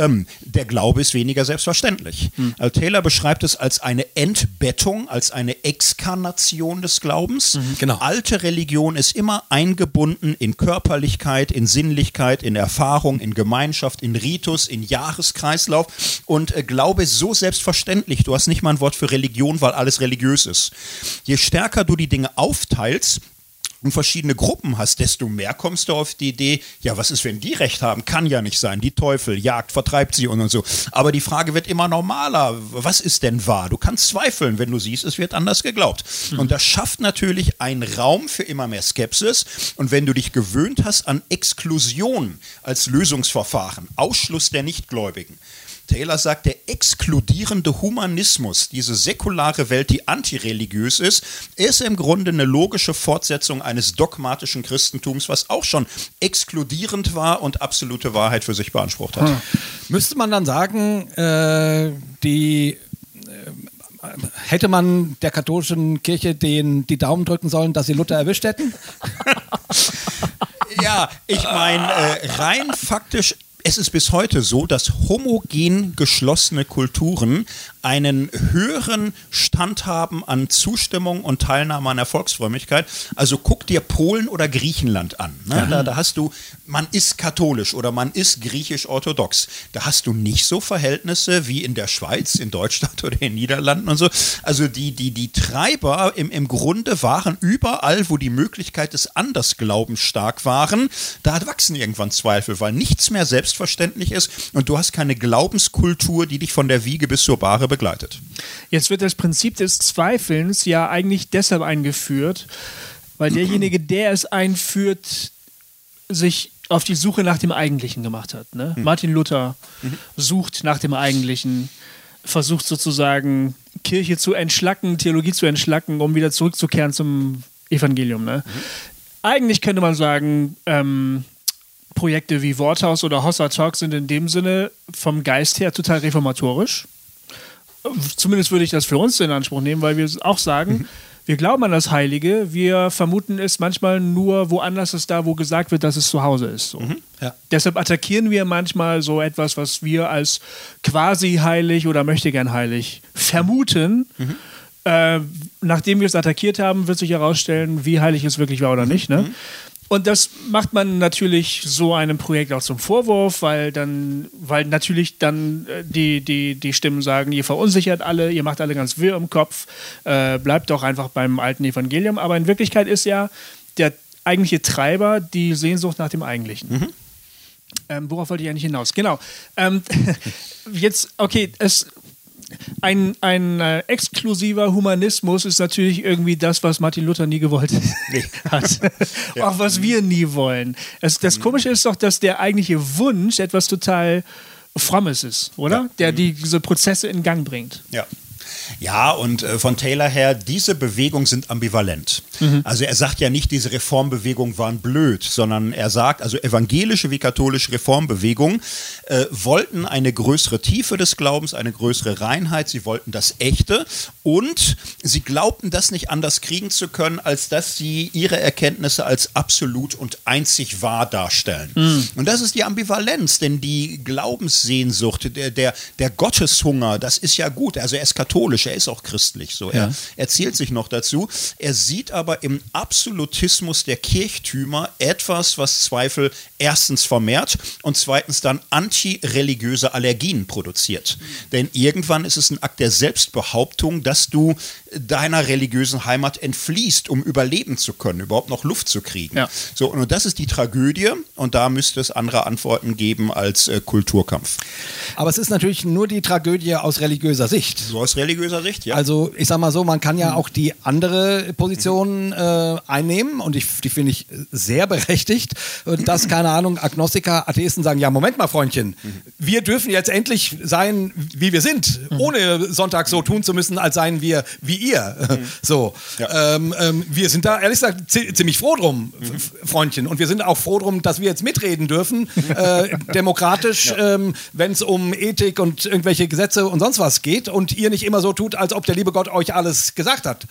ähm, der Glaube ist weniger selbstverständlich. Hm. Also Taylor beschreibt es als eine Entbettung, als eine Exkarnation des Glaubens. genau. Alte Religion ist immer eingebunden in Körperlichkeit, in Sinnlichkeit, in Erfahrung, in Gemeinschaft, in Ritus, in Jahreskreislauf. Und äh, Glaube ist so selbstverständlich. Du hast nicht mal ein Wort für Religion, weil alles religiös ist. Je stärker du die Dinge aufteilst, und verschiedene Gruppen hast, desto mehr kommst du auf die Idee, ja, was ist, wenn die Recht haben? Kann ja nicht sein. Die Teufel jagt, vertreibt sie und, und so. Aber die Frage wird immer normaler. Was ist denn wahr? Du kannst zweifeln, wenn du siehst, es wird anders geglaubt. Und das schafft natürlich einen Raum für immer mehr Skepsis. Und wenn du dich gewöhnt hast an Exklusion als Lösungsverfahren, Ausschluss der Nichtgläubigen, Taylor sagt, der exkludierende Humanismus, diese säkulare Welt, die antireligiös ist, ist im Grunde eine logische Fortsetzung eines dogmatischen Christentums, was auch schon exkludierend war und absolute Wahrheit für sich beansprucht hat. Müsste man dann sagen, äh, die äh, hätte man der katholischen Kirche den, die Daumen drücken sollen, dass sie Luther erwischt hätten? Ja, ich meine, äh, rein faktisch es ist bis heute so, dass homogen geschlossene Kulturen einen höheren Stand haben an Zustimmung und Teilnahme an Erfolgsfrömmigkeit. Also guck dir Polen oder Griechenland an. Ne? Da, da hast du, man ist katholisch oder man ist griechisch-orthodox. Da hast du nicht so Verhältnisse wie in der Schweiz, in Deutschland oder in den Niederlanden und so. Also die, die, die Treiber im, im Grunde waren überall, wo die Möglichkeit des Andersglaubens stark waren, da wachsen irgendwann Zweifel, weil nichts mehr selbstverständlich ist und du hast keine Glaubenskultur, die dich von der Wiege bis zur Bahre begleitet. Jetzt wird das Prinzip des Zweifelns ja eigentlich deshalb eingeführt, weil derjenige, der es einführt, sich auf die Suche nach dem Eigentlichen gemacht hat. Ne? Martin Luther sucht nach dem Eigentlichen, versucht sozusagen Kirche zu entschlacken, Theologie zu entschlacken, um wieder zurückzukehren zum Evangelium. Ne? Eigentlich könnte man sagen, ähm, Projekte wie Worthaus oder Hossa Talk sind in dem Sinne vom Geist her total reformatorisch. Zumindest würde ich das für uns in Anspruch nehmen, weil wir auch sagen, wir glauben an das Heilige, wir vermuten es manchmal nur woanders ist da, wo gesagt wird, dass es zu Hause ist. So. Ja. Deshalb attackieren wir manchmal so etwas, was wir als quasi heilig oder möchte gern heilig vermuten. Äh, nachdem wir es attackiert haben, wird sich herausstellen, wie heilig es wirklich war oder nicht. Ne? Und das macht man natürlich so einem Projekt auch zum Vorwurf, weil dann, weil natürlich dann äh, die, die, die Stimmen sagen, ihr verunsichert alle, ihr macht alle ganz wirr im Kopf, äh, bleibt doch einfach beim alten Evangelium. Aber in Wirklichkeit ist ja der eigentliche Treiber die Sehnsucht nach dem Eigentlichen. Ähm, worauf wollte ich eigentlich hinaus? Genau. Ähm, jetzt, okay, es, ein, ein äh, exklusiver Humanismus ist natürlich irgendwie das, was Martin Luther nie gewollt hat. Auch was wir nie wollen. Es, das Komische ist doch, dass der eigentliche Wunsch etwas total Frommes ist, oder? Ja. Der die, diese Prozesse in Gang bringt. Ja. Ja, und äh, von Taylor her, diese Bewegungen sind ambivalent. Also er sagt ja nicht, diese Reformbewegungen waren blöd, sondern er sagt, also evangelische wie katholische Reformbewegungen äh, wollten eine größere Tiefe des Glaubens, eine größere Reinheit, sie wollten das Echte und sie glaubten, das nicht anders kriegen zu können, als dass sie ihre Erkenntnisse als absolut und einzig wahr darstellen. Und das ist die Ambivalenz, denn die Glaubenssehnsucht, der, der, der Gotteshunger, das ist ja gut. Also er ist katholisch, er ist auch christlich. So. Er, er zählt sich noch dazu. Er sieht aber im Absolutismus der Kirchtümer etwas, was Zweifel erstens vermehrt und zweitens dann antireligiöse Allergien produziert. Denn irgendwann ist es ein Akt der Selbstbehauptung, dass du deiner religiösen Heimat entfließt, um überleben zu können, überhaupt noch Luft zu kriegen. Ja. So, und das ist die Tragödie und da müsste es andere Antworten geben als äh, Kulturkampf. Aber es ist natürlich nur die Tragödie aus religiöser Sicht. So aus religiöser Sicht, ja. Also ich sag mal so, man kann ja auch die andere Position äh, einnehmen und ich, die finde ich sehr berechtigt, dass, keine Ahnung, Agnostiker, Atheisten sagen, ja, Moment mal, Freundchen, wir dürfen jetzt endlich sein, wie wir sind, ohne Sonntag so tun zu müssen, als seien wir wie ihr. So. Ja. Ähm, ähm, wir sind da ehrlich gesagt zi- ziemlich froh drum, F- Freundchen. Und wir sind auch froh drum, dass wir jetzt mitreden dürfen, äh, demokratisch, ähm, wenn es um Ethik und irgendwelche Gesetze und sonst was geht und ihr nicht immer so tut, als ob der liebe Gott euch alles gesagt hat.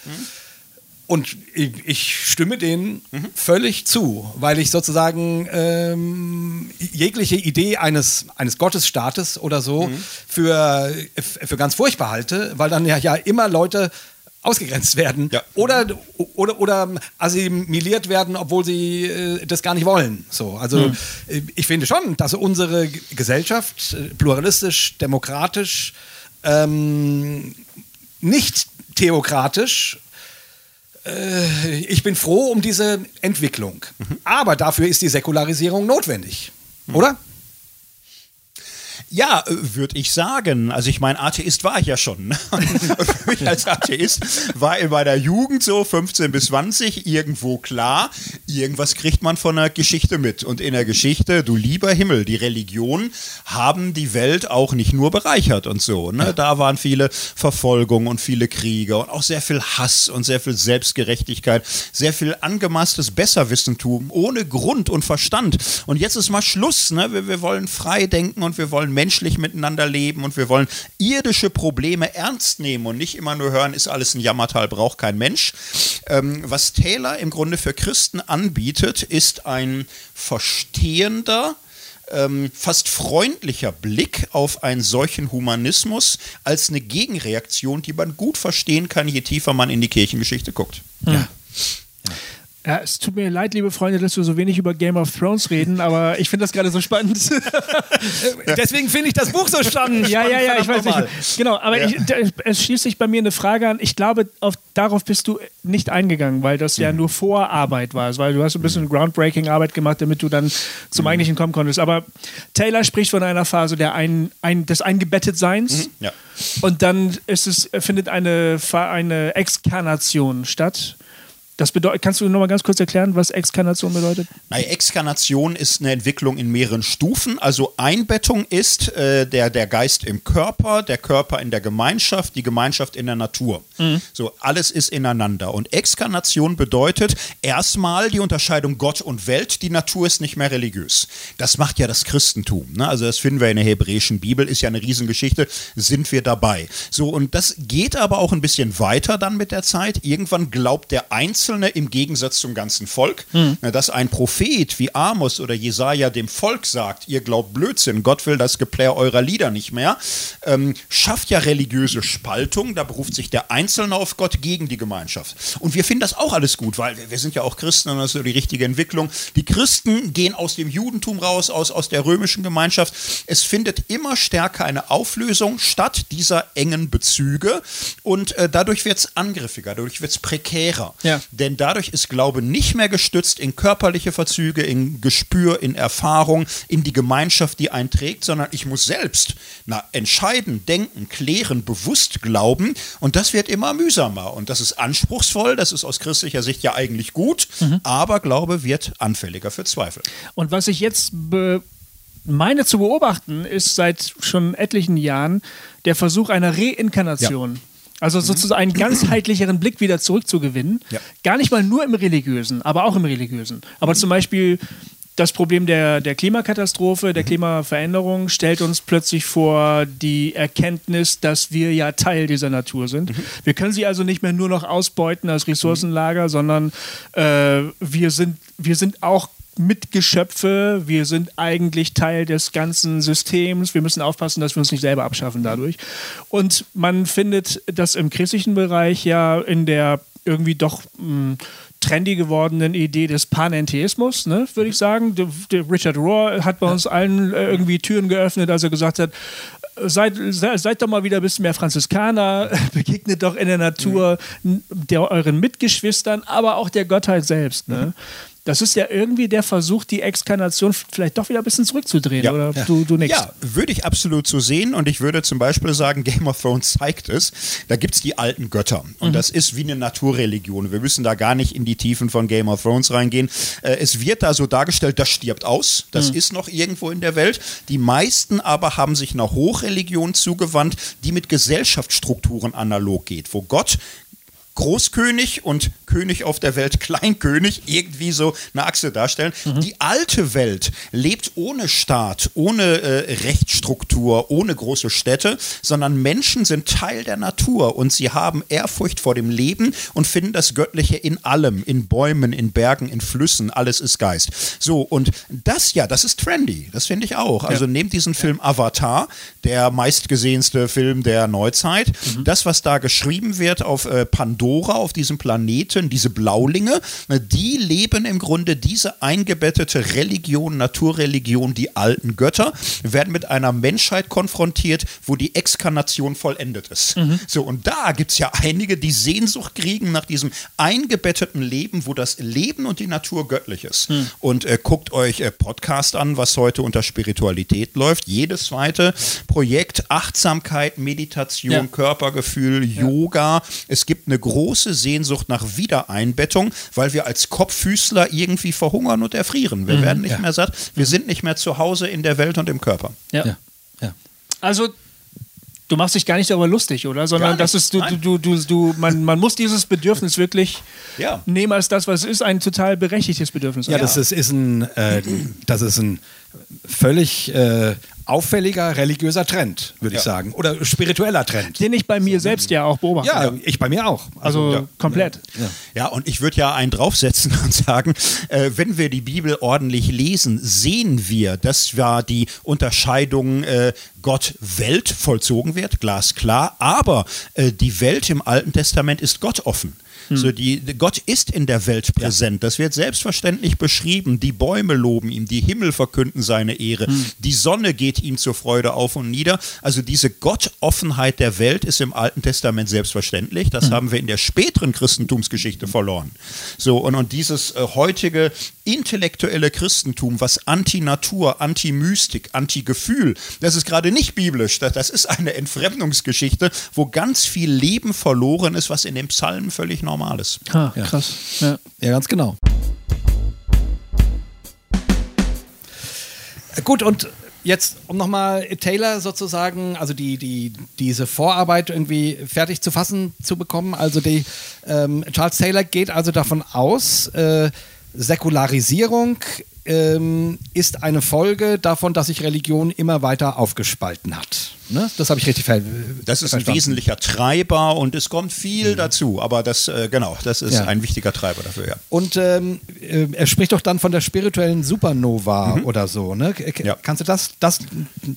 Und ich, ich stimme denen völlig zu, weil ich sozusagen ähm, jegliche Idee eines, eines Gottesstaates oder so für, für ganz furchtbar halte, weil dann ja, ja immer Leute ausgegrenzt werden Ja. oder, oder, oder assimiliert werden, obwohl sie äh, das gar nicht wollen. So, also äh, ich finde schon, dass unsere Gesellschaft äh, pluralistisch, demokratisch, ähm, nicht theokratisch äh, ich bin froh um diese Entwicklung. Aber dafür ist die Säkularisierung notwendig. Oder? Ja, würde ich sagen. Also ich meine, Atheist war ich ja schon. Ne? Für mich als Atheist war in meiner Jugend so 15 bis 20 irgendwo klar, irgendwas kriegt man von der Geschichte mit. Und in der Geschichte, du lieber Himmel, die Religionen haben die Welt auch nicht nur bereichert und so. Ne? Da waren viele Verfolgungen und viele Kriege und auch sehr viel Hass und sehr viel Selbstgerechtigkeit, sehr viel angemaßtes Besserwissentum ohne Grund und Verstand. Und jetzt ist mal Schluss. Ne? Wir, wir wollen frei denken und wir wollen menschlich miteinander leben und wir wollen irdische Probleme ernst nehmen und nicht immer nur hören, ist alles ein Jammertal, braucht kein Mensch. Ähm, was Taylor im Grunde für Christen anbietet, ist ein verstehender, ähm, fast freundlicher Blick auf einen solchen Humanismus als eine Gegenreaktion, die man gut verstehen kann, je tiefer man in die Kirchengeschichte guckt. Ja, es tut mir leid, liebe Freunde, dass wir so wenig über Game of Thrones reden, aber ich finde das gerade so spannend. Deswegen finde ich das Buch so spannend. ja, ja, ja, ich weiß nicht. Genau, aber ich, da, es schließt sich bei mir eine Frage an. Ich glaube, auf, darauf bist du nicht eingegangen, weil das ja nur Vorarbeit war. Weil du hast ein bisschen Groundbreaking-Arbeit gemacht, damit du dann zum eigentlichen kommen konntest. Aber Taylor spricht von einer Phase der ein, ein, des Eingebettetseins. Ja. Und dann ist es, findet eine, eine Exkarnation statt. Das bedeutet, kannst du noch mal ganz kurz erklären, was Exkarnation bedeutet? Naja, Exkarnation ist eine Entwicklung in mehreren Stufen. Also Einbettung ist äh, der, der Geist im Körper, der Körper in der Gemeinschaft, die Gemeinschaft in der Natur. So, alles ist ineinander. Und Exkarnation bedeutet erstmal die Unterscheidung Gott und Welt. Die Natur ist nicht mehr religiös. Das macht ja das Christentum. Ne? Also das finden wir in der hebräischen Bibel, ist ja eine Riesengeschichte, sind wir dabei. So, und das geht aber auch ein bisschen weiter dann mit der Zeit. Irgendwann glaubt der Einzelne im Gegensatz zum ganzen Volk, na, dass ein Prophet wie Amos oder Jesaja dem Volk sagt, ihr glaubt Blödsinn, Gott will das Geplär eurer Lieder nicht mehr, ähm, schafft ja religiöse Spaltung, da beruft sich der Einzelne auf Gott gegen die Gemeinschaft. Und wir finden das auch alles gut, weil wir, wir sind ja auch Christen und das ist so die richtige Entwicklung. Die Christen gehen aus dem Judentum raus, aus, aus der römischen Gemeinschaft. Es findet immer stärker eine Auflösung statt dieser engen Bezüge und äh, dadurch wird es angriffiger, dadurch wird es prekärer. Ja. Denn dadurch ist Glaube nicht mehr gestützt in körperliche Verzüge, in Gespür, in Erfahrung, in die Gemeinschaft, die einen trägt, sondern ich muss selbst na, entscheiden, denken, klären, bewusst glauben. Und das wird immer mühsamer. Und das ist anspruchsvoll, das ist aus christlicher Sicht ja eigentlich gut, aber Glaube wird anfälliger für Zweifel. Und was ich jetzt meine zu beobachten, ist seit schon etlichen Jahren der Versuch einer Reinkarnation. Also sozusagen einen ganzheitlicheren Blick wieder zurückzugewinnen. Ja. Gar nicht mal nur im Religiösen, aber auch im Religiösen. Aber zum Beispiel das Problem der, der Klimakatastrophe, der Klimaveränderung stellt uns plötzlich vor die Erkenntnis, dass wir ja Teil dieser Natur sind. Wir können sie also nicht mehr nur noch ausbeuten als Ressourcenlager, sondern äh, wir, sind, wir sind auch Mitgeschöpfe, wir sind eigentlich Teil des ganzen Systems, wir müssen aufpassen, dass wir uns nicht selber abschaffen dadurch. Und man findet das im christlichen Bereich ja in der irgendwie doch mh, trendy gewordenen Idee des Panentheismus, ne, würde ich sagen. Der, der Richard Rohr hat bei uns allen äh, irgendwie Türen geöffnet, als er gesagt hat, Seid, se- seid doch mal wieder ein bisschen mehr Franziskaner, begegnet doch in der Natur n- der, euren Mitgeschwistern, aber auch der Gottheit selbst. Ne? Das ist ja irgendwie der Versuch, die Exkarnation vielleicht doch wieder ein bisschen zurückzudrehen. Ja. Oder Ja. du, du nix. Ja, würde ich absolut so sehen. Und ich würde zum Beispiel sagen, Game of Thrones zeigt es. Da gibt es die alten Götter. Und das ist wie eine Naturreligion. Wir müssen da gar nicht in die Tiefen von Game of Thrones reingehen. Äh, es wird da so dargestellt, das stirbt aus. Das ist noch irgendwo in der Welt. Die meisten aber haben sich einer Hochreligion zugewandt, die mit Gesellschaftsstrukturen analog geht, wo Gott Großkönig und König auf der Welt, Kleinkönig, irgendwie so eine Achse darstellen. Die alte Welt lebt ohne Staat, ohne äh, Rechtsstruktur, ohne große Städte, sondern Menschen sind Teil der Natur und sie haben Ehrfurcht vor dem Leben und finden das Göttliche in allem, in Bäumen, in Bergen, in Flüssen, alles ist Geist. So, und das ja, das ist trendy, das finde ich auch. Also nehmt diesen Film Avatar, der meistgesehenste Film der Neuzeit, das, was da geschrieben wird auf äh, Pandora, auf diesem Planeten, diese Blaulinge, die leben im Grunde diese eingebettete Religion, Naturreligion, die alten Götter, werden mit einer Menschheit konfrontiert, wo die Exkarnation vollendet ist. So, und da gibt es ja einige, die Sehnsucht kriegen nach diesem eingebetteten Leben, wo das Leben und die Natur göttlich ist. Und äh, guckt euch äh, Podcast an, was heute unter Spiritualität läuft. Jedes zweite Projekt, Achtsamkeit, Meditation, Ja. Körpergefühl, Yoga. Es gibt eine große Sehnsucht nach Wiedereinbettung, weil wir als Kopffüßler irgendwie verhungern und erfrieren. Wir werden nicht mehr satt. Wir sind nicht mehr zu Hause in der Welt und im Körper. Ja. Ja. ja. Also, du machst dich gar nicht darüber lustig, oder? Sondern das ist, du, du, du, du, man, man muss dieses Bedürfnis wirklich Ja. nehmen als das, was es ist, ein total berechtigtes Bedürfnis. Ja, das ist, ist ein, äh, das ist ein völlig äh, auffälliger religiöser Trend, würde ich sagen. Oder spiritueller Trend. Den ich bei mir selbst ja auch beobachte. Ja, ich bei mir auch. Also ja. komplett. Ja, und ich würde ja einen draufsetzen und sagen, äh, wenn wir die Bibel ordentlich lesen, sehen wir, dass zwar die Unterscheidung äh, Gott-Welt vollzogen wird, glasklar, aber äh, die Welt im Alten Testament ist Gott offen. So die, Gott ist in der Welt präsent. Das wird selbstverständlich beschrieben. Die Bäume loben ihm, die Himmel verkünden seine Ehre, die Sonne geht ihm zur Freude auf und nieder. Also diese Gottoffenheit der Welt ist im Alten Testament selbstverständlich. Das haben wir in der späteren Christentumsgeschichte verloren. So und, und dieses äh, heutige intellektuelle Christentum, was Anti-Natur, Anti-Mystik, Anti-Gefühl, das ist gerade nicht biblisch. Das, das ist eine Entfremdungsgeschichte, wo ganz viel Leben verloren ist, was in den Psalmen völlig normal ist. Ah, krass. Ja. Ja, ganz genau. Gut, und jetzt, um nochmal Taylor sozusagen, also die, die, diese Vorarbeit irgendwie fertig zu fassen zu bekommen. Also die, ähm, Charles Taylor geht also davon aus, äh, Säkularisierung ähm, ist eine Folge davon, dass sich Religion immer weiter aufgespalten hat. Ne? Das habe ich richtig ver Das ist ein verstanden. wesentlicher Treiber und es kommt viel dazu, aber das, äh, genau, das ist Ja. ein wichtiger Treiber dafür, ja. Und ähm, äh, er spricht doch dann von der spirituellen Supernova oder so. Ne? Ja. Kannst du das, das,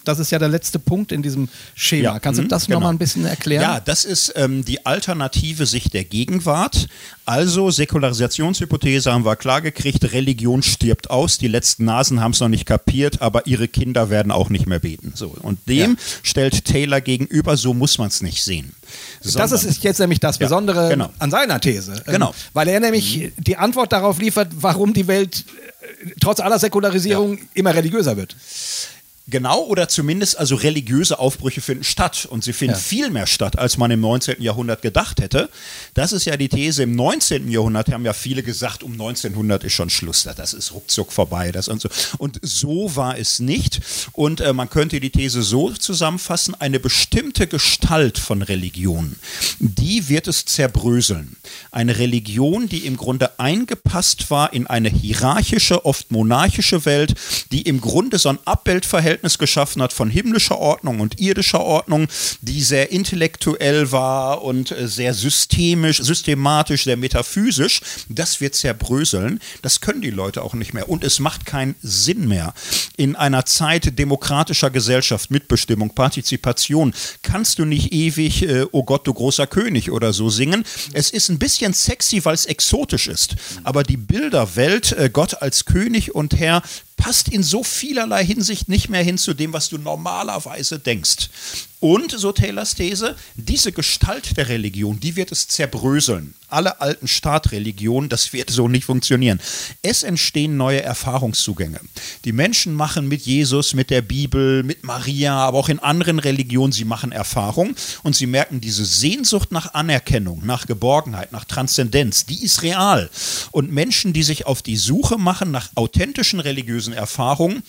das ist ja der letzte Punkt in diesem Schema. Ja, Kannst du mhm, das genau. nochmal ein bisschen erklären? Ja, das ist ähm, die alternative Sicht der Gegenwart. Also Säkularisationshypothese haben wir klar gekriegt, Religion stirbt aus, die letzten Nasen haben es noch nicht kapiert, aber ihre Kinder werden auch nicht mehr beten. So, und dem Ja. stellt Taylor gegenüber, so muss man es nicht sehen. Das Sondern- ist jetzt nämlich das Ja, Besondere genau. an seiner These. Ähm, Genau. Weil er nämlich die Antwort darauf liefert, warum die Welt äh, trotz aller Säkularisierung immer religiöser wird. Genau, oder zumindest also religiöse Aufbrüche finden statt. Und sie finden Ja. viel mehr statt, als man im 19. Jahrhundert gedacht hätte. Das ist ja die These. Im 19. Jahrhundert haben ja viele gesagt, um 1900 ist schon Schluss. Das ist ruckzuck vorbei. Das und, so. und so war es nicht. Und äh, man könnte die These so zusammenfassen, eine bestimmte Gestalt von Religion, die wird es zerbröseln. Eine Religion, die im Grunde eingepasst war in eine hierarchische, oft monarchische Welt, die im Grunde so ein Abweltverhältnis geschaffen hat von himmlischer Ordnung und irdischer Ordnung, die sehr intellektuell war und äh, sehr systemisch, systematisch, sehr metaphysisch. Das wird zerbröseln. Das können die Leute auch nicht mehr. Und es macht keinen Sinn mehr. In einer Zeit demokratischer Gesellschaft, Mitbestimmung, Partizipation, kannst du nicht ewig äh, Oh Gott, du großer König oder so singen. Es ist ein bisschen sexy, weil es exotisch ist. Aber die Bilderwelt, äh, Gott als König und Herr, passt in so vielerlei Hinsicht nicht mehr hin zu dem, was du normalerweise denkst. Und, so Taylors These, diese Gestalt der Religion, die wird es zerbröseln. Alle alten Staatreligionen, das wird so nicht funktionieren. Es entstehen neue Erfahrungszugänge. Die Menschen machen mit Jesus, mit der Bibel, mit Maria, aber auch in anderen Religionen, sie machen Erfahrung und sie merken diese Sehnsucht nach Anerkennung, nach Geborgenheit, nach Transzendenz, die ist real. Und Menschen, die sich auf die Suche machen nach authentischen religiösen Erfahrungen,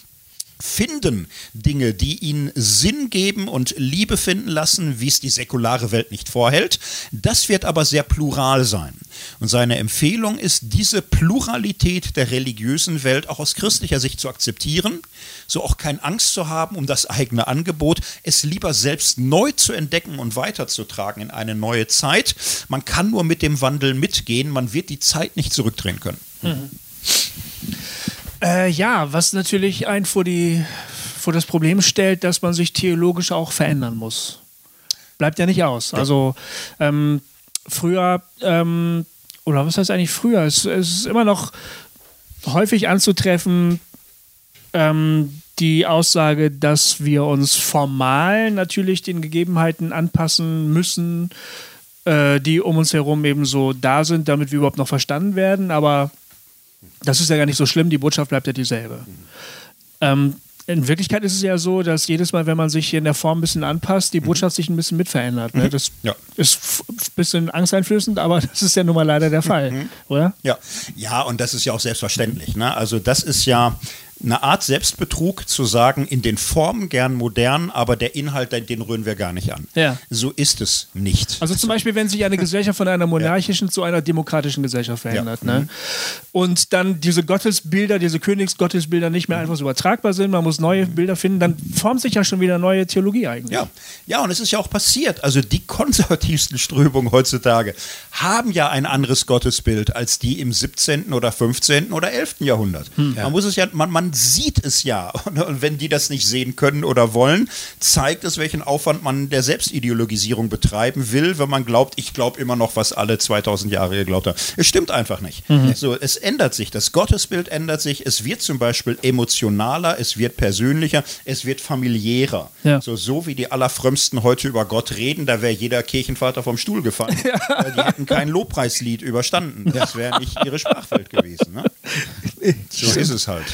finden Dinge, die ihnen Sinn geben und Liebe finden lassen, wie es die säkulare Welt nicht vorhält. Das wird aber sehr plural sein. Und seine Empfehlung ist, diese Pluralität der religiösen Welt auch aus christlicher Sicht zu akzeptieren, so auch keine Angst zu haben um das eigene Angebot, es lieber selbst neu zu entdecken und weiterzutragen in eine neue Zeit. Man kann nur mit dem Wandel mitgehen, man wird die Zeit nicht zurückdrehen können. Mhm. Äh, ja, was natürlich ein vor, die, vor das Problem stellt, dass man sich theologisch auch verändern muss. Bleibt ja nicht aus. Also ähm, früher, ähm, oder was heißt eigentlich früher? Es, es, ist immer noch häufig anzutreffen, ähm, die Aussage, dass wir uns formal natürlich den Gegebenheiten anpassen müssen, äh, die um uns herum eben so da sind, damit wir überhaupt noch verstanden werden. Aber das ist ja gar nicht so schlimm, die Botschaft bleibt ja dieselbe. Ähm, in Wirklichkeit ist es ja so, dass jedes Mal, wenn man sich in der Form ein bisschen anpasst, die mhm. Botschaft sich ein bisschen mitverändert. Ne? Mhm. Das ja. ist ein bisschen angsteinflößend, aber das ist ja nun mal leider der Fall, mhm. oder? Ja. ja, und das ist ja auch selbstverständlich. Ne? Also das ist ja eine Art Selbstbetrug zu sagen, in den Formen gern modern, aber der Inhalt, den rühren wir gar nicht an. Ja. So ist es nicht. Also zum Beispiel, wenn sich eine Gesellschaft von einer monarchischen ja. zu einer demokratischen Gesellschaft verändert. Ja. Ne? Mhm. Und dann diese Gottesbilder, diese Königsgottesbilder nicht mehr einfach so übertragbar sind, man muss neue Bilder finden, dann formt sich ja schon wieder neue Theologie eigentlich. Ja, ja und es ist ja auch passiert. Also die konservativsten Strömungen heutzutage haben ja ein anderes Gottesbild als die im 17. oder 15. oder 11. Jahrhundert. Hm. Man muss es ja, man, man sieht es ja. Und wenn die das nicht sehen können oder wollen, zeigt es, welchen Aufwand man der Selbstideologisierung betreiben will, wenn man glaubt, ich glaube immer noch, was alle 2000 Jahre geglaubt haben. Es stimmt einfach nicht. Mhm. So, es ändert sich. Das Gottesbild ändert sich. Es wird zum Beispiel emotionaler, es wird persönlicher, es wird familiärer. Ja. So, so wie die Allerfrömmsten heute über Gott reden, da wäre jeder Kirchenvater vom Stuhl gefallen. Ja. Die hätten kein Lobpreislied überstanden. Das wäre nicht ihre Sprachwelt gewesen. Ne? So ist es halt.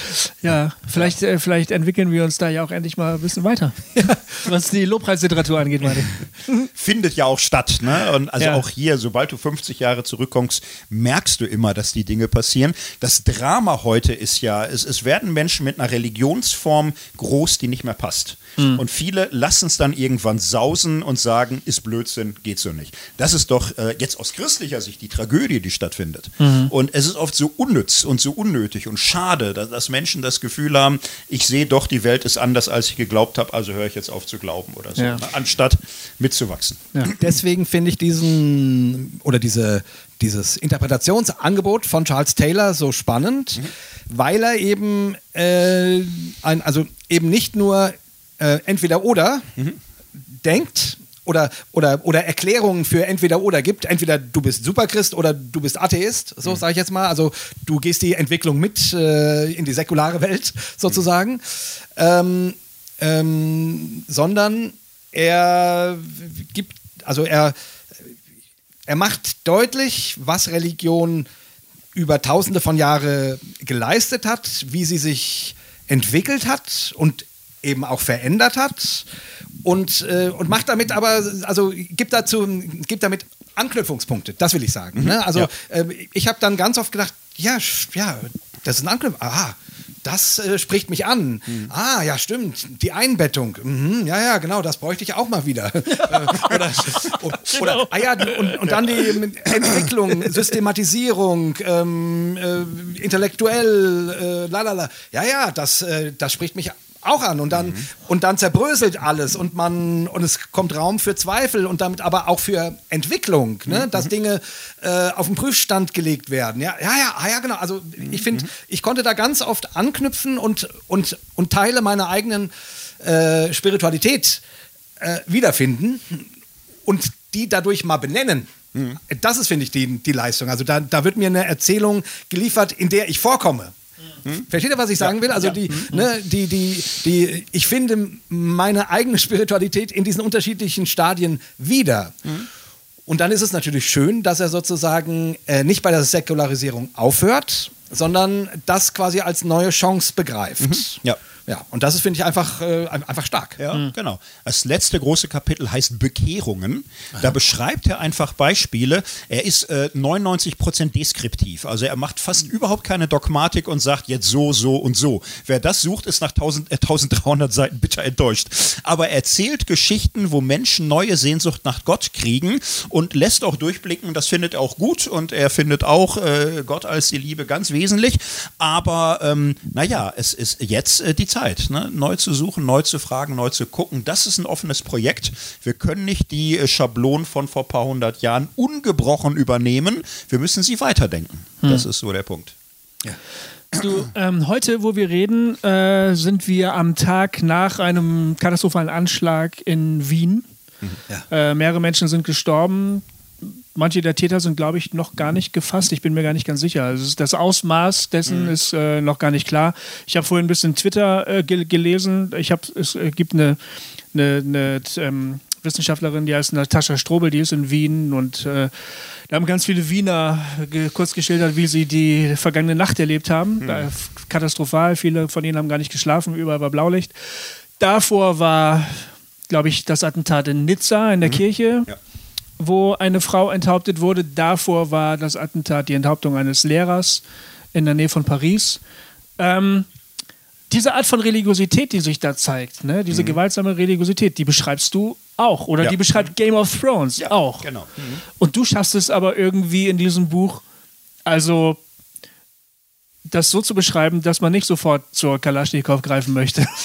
Ja, vielleicht, äh, vielleicht entwickeln wir uns da ja auch endlich mal ein bisschen weiter. Ja. Was die Lobpreisliteratur angeht, meine Findet ja auch statt. Ne? Und also ja. auch hier, sobald du 50 Jahre zurückkommst, merkst du immer, dass die Dinge passieren. Das Drama heute ist ja, es, es werden Menschen mit einer Religionsform groß, die nicht mehr passt. Mhm. Und viele lassen es dann irgendwann sausen und sagen, ist Blödsinn, geht so nicht. Das ist doch äh, jetzt aus christlicher Sicht die Tragödie, die stattfindet. Mhm. Und es ist oft so unnütz und so unnötig und schade, dass, dass Menschen das Gefühl haben, ich sehe doch, die Welt ist anders, als ich geglaubt habe, also höre ich jetzt auf zu glauben oder so, ja. ne? anstatt mitzuwachsen. Ja. Deswegen finde ich diesen oder diese, dieses Interpretationsangebot von Charles Taylor so spannend, mhm. weil er eben äh, ein, also eben nicht nur äh, entweder oder mhm. denkt, oder, oder, oder Erklärungen für entweder oder gibt. Entweder du bist Superchrist oder du bist Atheist, so mhm. sage ich jetzt mal. Also du gehst die Entwicklung mit äh, in die säkulare Welt sozusagen. Mhm. Ähm, ähm, sondern er gibt, also er, er macht deutlich, was Religion über tausende von Jahren geleistet hat, wie sie sich entwickelt hat und eben auch verändert hat und, äh, und macht damit aber, also gibt dazu, gibt damit Anknüpfungspunkte, das will ich sagen. Mhm. Ne? Also ja. äh, ich habe dann ganz oft gedacht, ja, ja, das ist ein Anknüpfungspunkt. Aha, das äh, spricht mich an. Mhm. Ah, ja, stimmt. Die Einbettung. Mhm, ja, ja, genau, das bräuchte ich auch mal wieder. Äh, oder, genau. oder, ah ja, und, und dann die Entwicklung, Systematisierung, ähm, äh, intellektuell, äh, lalala. Ja, ja, das, äh, das spricht mich an auch an und dann mhm. und dann zerbröselt alles und man und es kommt Raum für Zweifel und damit aber auch für Entwicklung, ne? Mhm. dass Dinge äh, auf den Prüfstand gelegt werden. Ja, ja, ja, ah, ja genau. Also ich finde, mhm. ich konnte da ganz oft anknüpfen und und und Teile meiner eigenen äh, Spiritualität äh, wiederfinden und die dadurch mal benennen. Mhm. Das ist, finde ich, die, die Leistung. Also da, da wird mir eine Erzählung geliefert, in der ich vorkomme. Hm? Versteht ihr, was ich sagen will? Also Ja. die, ne, die, die, die, ich finde meine eigene Spiritualität in diesen unterschiedlichen Stadien wieder. Und dann ist es natürlich schön, dass er sozusagen äh, nicht bei der Säkularisierung aufhört, sondern das quasi als neue Chance begreift. Ja. Ja, und das ist, finde ich, einfach, äh, ein- einfach stark. Ja, genau. Das letzte große Kapitel heißt Bekehrungen. Da beschreibt er einfach Beispiele. Er ist äh, 99% deskriptiv. Also er macht fast überhaupt keine Dogmatik und sagt jetzt so, so und so. Wer das sucht, ist nach 1000, äh, 1300 Seiten bitter enttäuscht. Aber er erzählt Geschichten, wo Menschen neue Sehnsucht nach Gott kriegen und lässt auch durchblicken, das findet er auch gut und er findet auch äh, Gott als die Liebe ganz wesentlich. Aber ähm, naja, es ist jetzt äh, die Zeit, ne? neu zu suchen, neu zu fragen, neu zu gucken. Das ist ein offenes Projekt. Wir können nicht die äh, Schablonen von vor ein paar hundert Jahren ungebrochen übernehmen. Wir müssen sie weiterdenken. Das ist so der Punkt. Du, ähm, heute, wo wir reden, äh, sind wir am Tag nach einem katastrophalen Anschlag in Wien. Äh, mehrere Menschen sind gestorben. Manche der Täter sind, glaube ich, noch gar nicht gefasst. Ich bin mir gar nicht ganz sicher. Also das Ausmaß dessen ist äh, noch gar nicht klar. Ich habe vorhin ein bisschen Twitter äh, gel gelesen. Ich hab, es äh, gibt eine, eine, eine ähm, Wissenschaftlerin, die heißt Natascha Strobel, die ist in Wien und äh, da haben ganz viele Wiener ge kurz geschildert, wie sie die vergangene Nacht erlebt haben. F- katastrophal, viele von ihnen haben gar nicht geschlafen, überall war Blaulicht. Davor war, glaube ich, das Attentat in Nizza in der Kirche, Ja. Wo eine Frau enthauptet wurde. Davor war das Attentat, die Enthauptung eines Lehrers in der Nähe von Paris. Ähm, diese Art von Religiosität, die sich da zeigt, ne, diese gewaltsame Religiosität, die beschreibst du auch. Oder Ja. die beschreibt Game of Thrones Ja, auch. genau. Und du schaffst es aber irgendwie in diesem Buch, also das so zu beschreiben, dass man nicht sofort zur Kalaschnikow greifen möchte.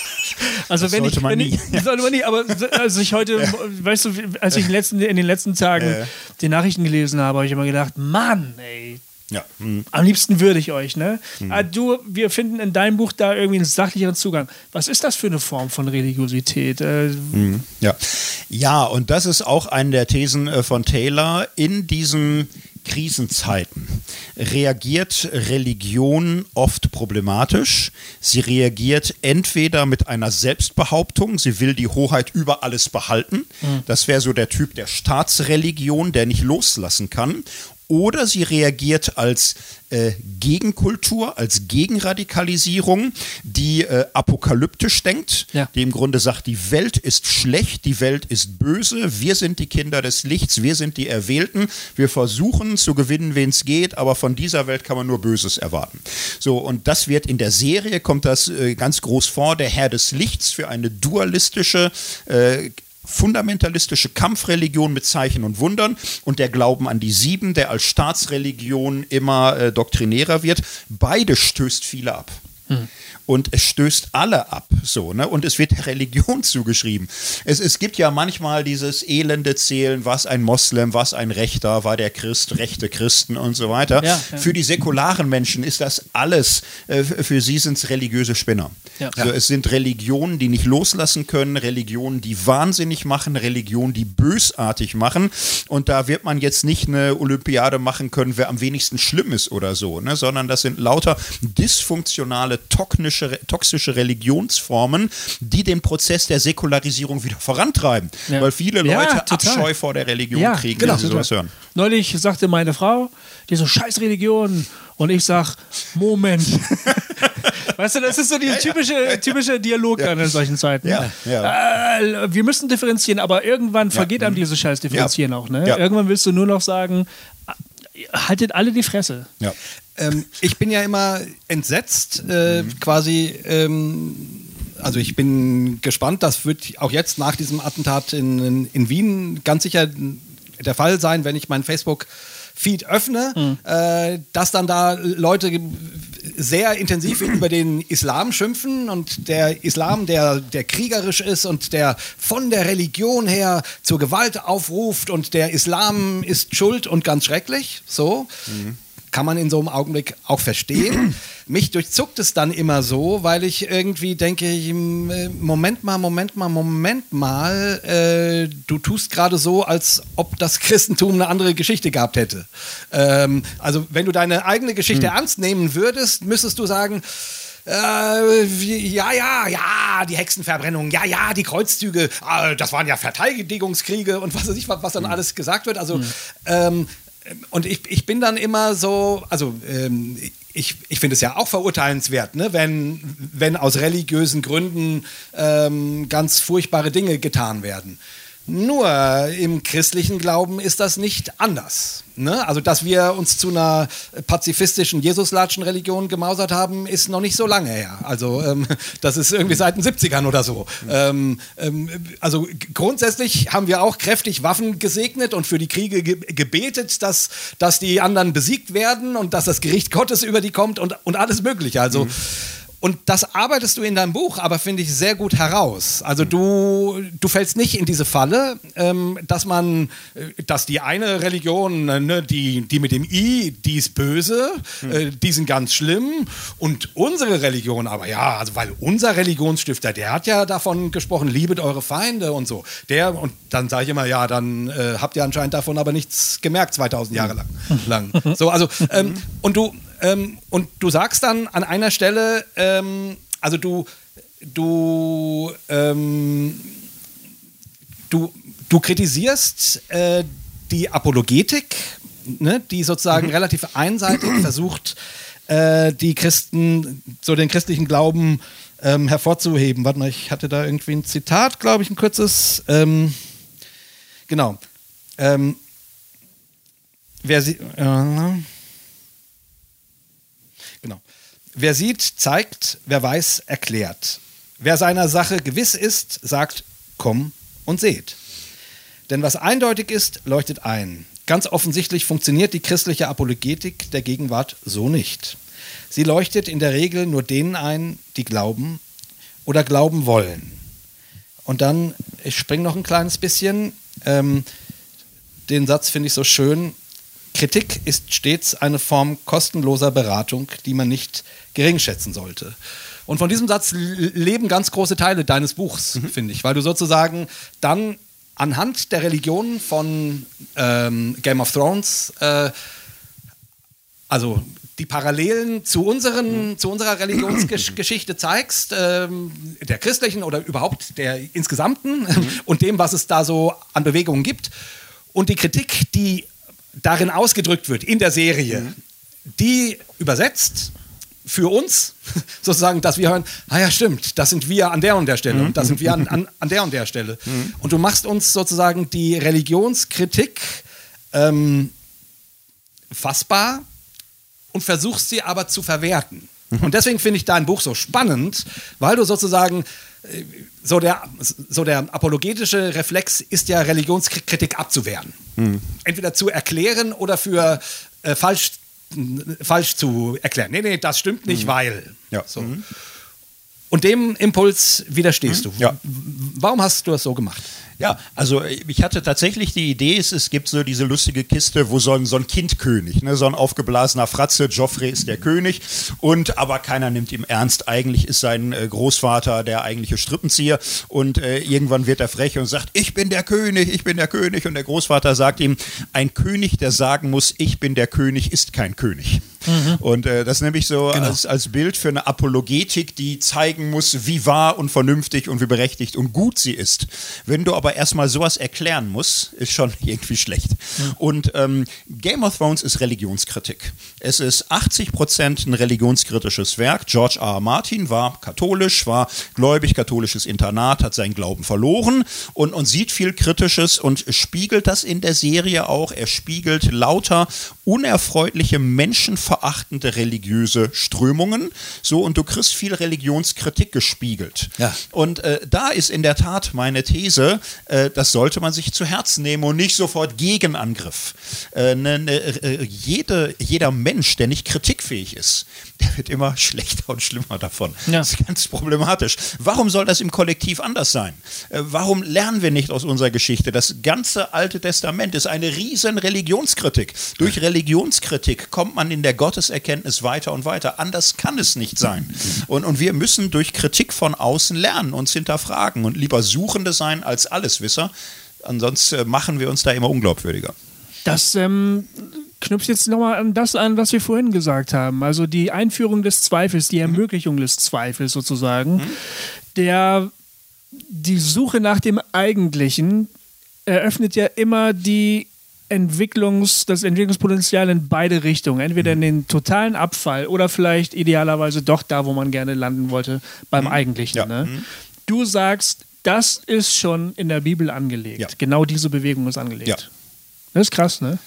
Also wenn sollte ich, man wenn nie. Ich, sollte man nie, aber als ich heute, weißt du, als ich in den letzten, in den letzten Tagen Ja. die Nachrichten gelesen habe, habe ich immer gedacht, Mann, ey, Ja. Mhm. am liebsten würde ich euch, ne? Ah, Du, wir finden in deinem Buch da irgendwie einen sachlicheren Zugang. Was ist das für eine Form von Religiosität? Äh, Ja. ja, und das ist auch eine der Thesen äh, von Taylor. In diesen Krisenzeiten reagiert Religion oft problematisch. Sie reagiert entweder mit einer Selbstbehauptung, sie will die Hoheit über alles behalten. Das wäre so der Typ der Staatsreligion, der nicht loslassen kann. Oder sie reagiert als äh, Gegenkultur, als Gegenradikalisierung, die äh, apokalyptisch denkt, Ja. die im Grunde sagt, die Welt ist schlecht, die Welt ist böse, wir sind die Kinder des Lichts, wir sind die Erwählten, wir versuchen zu gewinnen, wen es geht, aber von dieser Welt kann man nur Böses erwarten. So, und das wird in der Serie, kommt das äh, ganz groß vor, der Herr des Lichts für eine dualistische äh, fundamentalistische Kampfreligion mit Zeichen und Wundern und der Glauben an die Sieben, der als Staatsreligion immer äh, doktrinärer wird. Beide stößt viele ab. Und es stößt alle ab, so, ne? Und es wird der Religion zugeschrieben. Es, es gibt ja manchmal dieses elende Zählen, was ein Moslem, was ein Rechter, war der Christ, rechte Christen und so weiter. Ja, ja. Für die säkularen Menschen ist das alles, äh, für sie sind es religiöse Spinner. Ja. So, es sind Religionen, die nicht loslassen können, Religionen, die wahnsinnig machen, Religionen, die bösartig machen. Und da wird man jetzt nicht eine Olympiade machen können, wer am wenigsten schlimm ist oder so, ne? sondern das sind lauter dysfunktionale, toxische, toxische Religionsformen, die den Prozess der Säkularisierung wieder vorantreiben. Ja. Weil viele Ja, Leute total. Abscheu vor der Religion Ja, kriegen, genau. wenn sie sowas hören. Neulich sagte meine Frau, die so scheiß Religion. Und ich sag, Moment. weißt du, das ist so dieser typische, typische Dialog dann in solchen Zeiten. Ja, ja. Äh, wir müssen differenzieren, aber irgendwann vergeht einem dieses scheiß Differenzieren auch. Ne? Ja. Irgendwann willst du nur noch sagen, haltet alle die Fresse. Ja. Ähm, ich bin ja immer entsetzt, äh, quasi. Ähm, also ich bin gespannt, das wird auch jetzt nach diesem Attentat in, in, in Wien ganz sicher der Fall sein, wenn ich mein Facebook Feed öffne, äh, dass dann da Leute sehr intensiv über den Islam schimpfen und der Islam, der, der kriegerisch ist und der von der Religion her zur Gewalt aufruft und der Islam ist schuld und ganz schrecklich, so kann man in so einem Augenblick auch verstehen. Mich durchzuckt es dann immer so, weil ich irgendwie denke, Moment mal, Moment mal, Moment mal, äh, du tust gerade so, als ob das Christentum eine andere Geschichte gehabt hätte. Ähm, also wenn du deine eigene Geschichte hm. ernst nehmen würdest, müsstest du sagen, äh, ja, ja, ja, die Hexenverbrennung, ja, ja, die Kreuzzüge, äh, das waren ja Verteidigungskriege und was weiß ich, was, was dann mhm. alles gesagt wird. Also, mhm. ähm, und ich, ich bin dann immer so, also ähm, ich, ich finde es ja auch verurteilenswert, ne, wenn, wenn aus religiösen Gründen ähm, ganz furchtbare Dinge getan werden. Nur im christlichen Glauben ist das nicht anders. Ne? Also, dass wir uns zu einer pazifistischen Jesuslatschen-Religion gemausert haben, ist noch nicht so lange her. Also, ähm, das ist irgendwie seit den 70ern oder so. Ähm, ähm, also, grundsätzlich haben wir auch kräftig Waffen gesegnet und für die Kriege ge gebetet, dass, dass die anderen besiegt werden und dass das Gericht Gottes über die kommt und, und alles Mögliche. Also, mhm. Und das arbeitest du in deinem Buch aber, finde ich, sehr gut heraus. Also du, du fällst nicht in diese Falle, ähm, dass man, äh, dass die eine Religion, äh, ne, die, die mit dem I, die ist böse, hm. äh, die sind ganz schlimm. Und unsere Religion aber, ja, also weil unser Religionsstifter, der hat ja davon gesprochen, liebet eure Feinde und so. Der, und dann sage ich immer, ja, dann äh, habt ihr anscheinend davon aber nichts gemerkt, 2000 Jahre lang. lang. So, also, ähm, und du, ähm, und du sagst dann an einer Stelle, ähm, also du, du, ähm, du, du kritisierst äh, die Apologetik, ne, die sozusagen mhm. relativ einseitig versucht, äh, die Christen, so den christlichen Glauben ähm, hervorzuheben. Warte mal, ich hatte da irgendwie ein Zitat, glaube ich, ein kurzes. Ähm, genau. Ähm, wer sie. Äh, Genau. Wer sieht, zeigt, wer weiß, erklärt. Wer seiner Sache gewiss ist, sagt, komm und seht. Denn was eindeutig ist, leuchtet ein. Ganz offensichtlich funktioniert die christliche Apologetik der Gegenwart so nicht. Sie leuchtet in der Regel nur denen ein, die glauben oder glauben wollen. Und dann, ich springe noch ein kleines bisschen, ähm, den Satz finde ich so schön, Kritik ist stets eine Form kostenloser Beratung, die man nicht geringschätzen sollte. Und von diesem Satz leben ganz große Teile deines Buchs, mhm. finde ich, weil du sozusagen dann anhand der Religion von ähm, Game of Thrones, äh, also die Parallelen zu, unseren, mhm. zu unserer Religionsgeschichte zeigst, ähm, der christlichen oder überhaupt der insgesamten mhm. und dem, was es da so an Bewegungen gibt. Und die Kritik, die darin ausgedrückt wird in der Serie, mhm. die übersetzt für uns sozusagen, dass wir hören, ah ja, stimmt, das sind wir an der und der Stelle mhm. und das sind wir an, an, an der und der Stelle. Mhm. Und du machst uns sozusagen die Religionskritik ähm, fassbar und versuchst sie aber zu verwerten. Mhm. Und deswegen finde ich dein Buch so spannend, weil du sozusagen äh, so der, so der apologetische Reflex ist ja Religionskritik abzuwehren. Mhm. Entweder zu erklären oder für äh, falsch, falsch zu erklären. Nee, nee, das stimmt nicht, mhm. weil. Ja. So. Mhm. Und dem Impuls widerstehst mhm. du. Ja. Warum hast du das so gemacht? Ja, also ich hatte tatsächlich die Idee, es, es gibt so diese lustige Kiste, wo so ein, so ein Kindkönig, ne, so ein aufgeblasener Fratze, Joffrey ist der König und aber keiner nimmt ihm ernst. Eigentlich ist sein äh, Großvater der eigentliche Strippenzieher und äh, irgendwann wird er frech und sagt, ich bin der König, ich bin der König und der Großvater sagt ihm, ein König, der sagen muss, ich bin der König, ist kein König. Mhm. Und äh, das nehme ich so genau. als, als Bild für eine Apologetik, die zeigen muss, wie wahr und vernünftig und wie berechtigt und gut sie ist. Wenn du aber erstmal sowas erklären musst, ist schon irgendwie schlecht. Mhm. Und ähm, Game of Thrones ist Religionskritik. Es ist 80 Prozent ein religionskritisches Werk. George R. R. Martin war katholisch, war gläubig, katholisches Internat, hat seinen Glauben verloren und, und sieht viel Kritisches und spiegelt das in der Serie auch. Er spiegelt lauter unerfreuliche Menschenfahrt menschenverachtende religiöse Strömungen. So, und du kriegst viel Religionskritik gespiegelt. Ja. Und äh, da ist in der Tat meine These, äh, das sollte man sich zu Herzen nehmen und nicht sofort Gegenangriff. Äh, ne, ne, äh, jede, jeder Mensch, der nicht kritikfähig ist, der wird immer schlechter und schlimmer davon. Ja. Das ist ganz problematisch. Warum soll das im Kollektiv anders sein? Äh, warum lernen wir nicht aus unserer Geschichte? Das ganze Alte Testament ist eine riesen Religionskritik. Durch Religionskritik kommt man in der Gotteserkenntnis weiter und weiter. Anders kann es nicht sein. Und, und wir müssen durch Kritik von außen lernen, uns hinterfragen und lieber Suchende sein als Alleswisser. Ansonsten äh, machen wir uns da immer unglaubwürdiger. Das ähm, knüpft jetzt nochmal an das an, was wir vorhin gesagt haben. Also die Einführung des Zweifels, die Ermöglichung des Zweifels sozusagen, der die Suche nach dem Eigentlichen eröffnet ja immer die Entwicklungs, das Entwicklungspotenzial in beide Richtungen. Entweder in den totalen Abfall oder vielleicht idealerweise doch da, wo man gerne landen wollte, beim Eigentlichen. Ja. Ne? Du sagst, das ist schon in der Bibel angelegt. Ja. Genau diese Bewegung ist angelegt. Ja. Das ist krass, ne?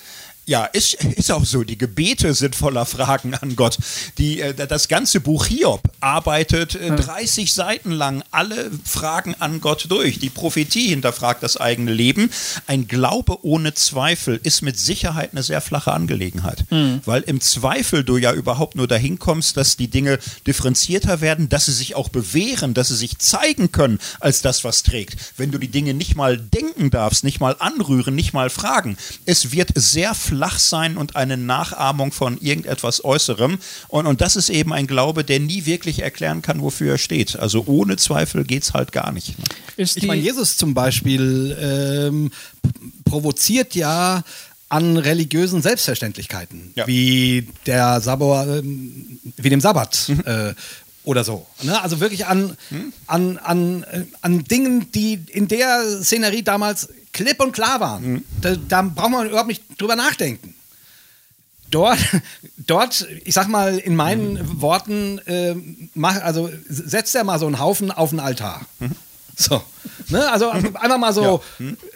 Ja, ist, ist auch so. Die Gebete sind voller Fragen an Gott. Die, äh, das ganze Buch Hiob arbeitet äh, 30 Seiten lang alle Fragen an Gott durch. Die Prophetie hinterfragt das eigene Leben. Ein Glaube ohne Zweifel ist mit Sicherheit eine sehr flache Angelegenheit. Weil im Zweifel du ja überhaupt nur dahin kommst, dass die Dinge differenzierter werden, dass sie sich auch bewähren, dass sie sich zeigen können als das, was trägt. Wenn du die Dinge nicht mal denken darfst, nicht mal anrühren, nicht mal fragen, es wird sehr flach sein und eine Nachahmung von irgendetwas Äußerem. Und, und das ist eben ein Glaube, der nie wirklich erklären kann, wofür er steht. Also ohne Zweifel geht es halt gar nicht. ne? Ist Ich meine, Jesus zum Beispiel ähm, provoziert ja an religiösen Selbstverständlichkeiten, Ja. wie der Sabbat, ähm, wie dem Sabbat äh, oder so. Ne? Also wirklich an, an, an, äh, an Dingen, die in der Szenerie damals klipp und klar waren. Da, da braucht man überhaupt nicht drüber nachdenken. Dort, dort, ich sag mal in meinen Worten, äh, mach, also setzt er mal so einen Haufen auf den Altar. So. Ne? Also einfach mal so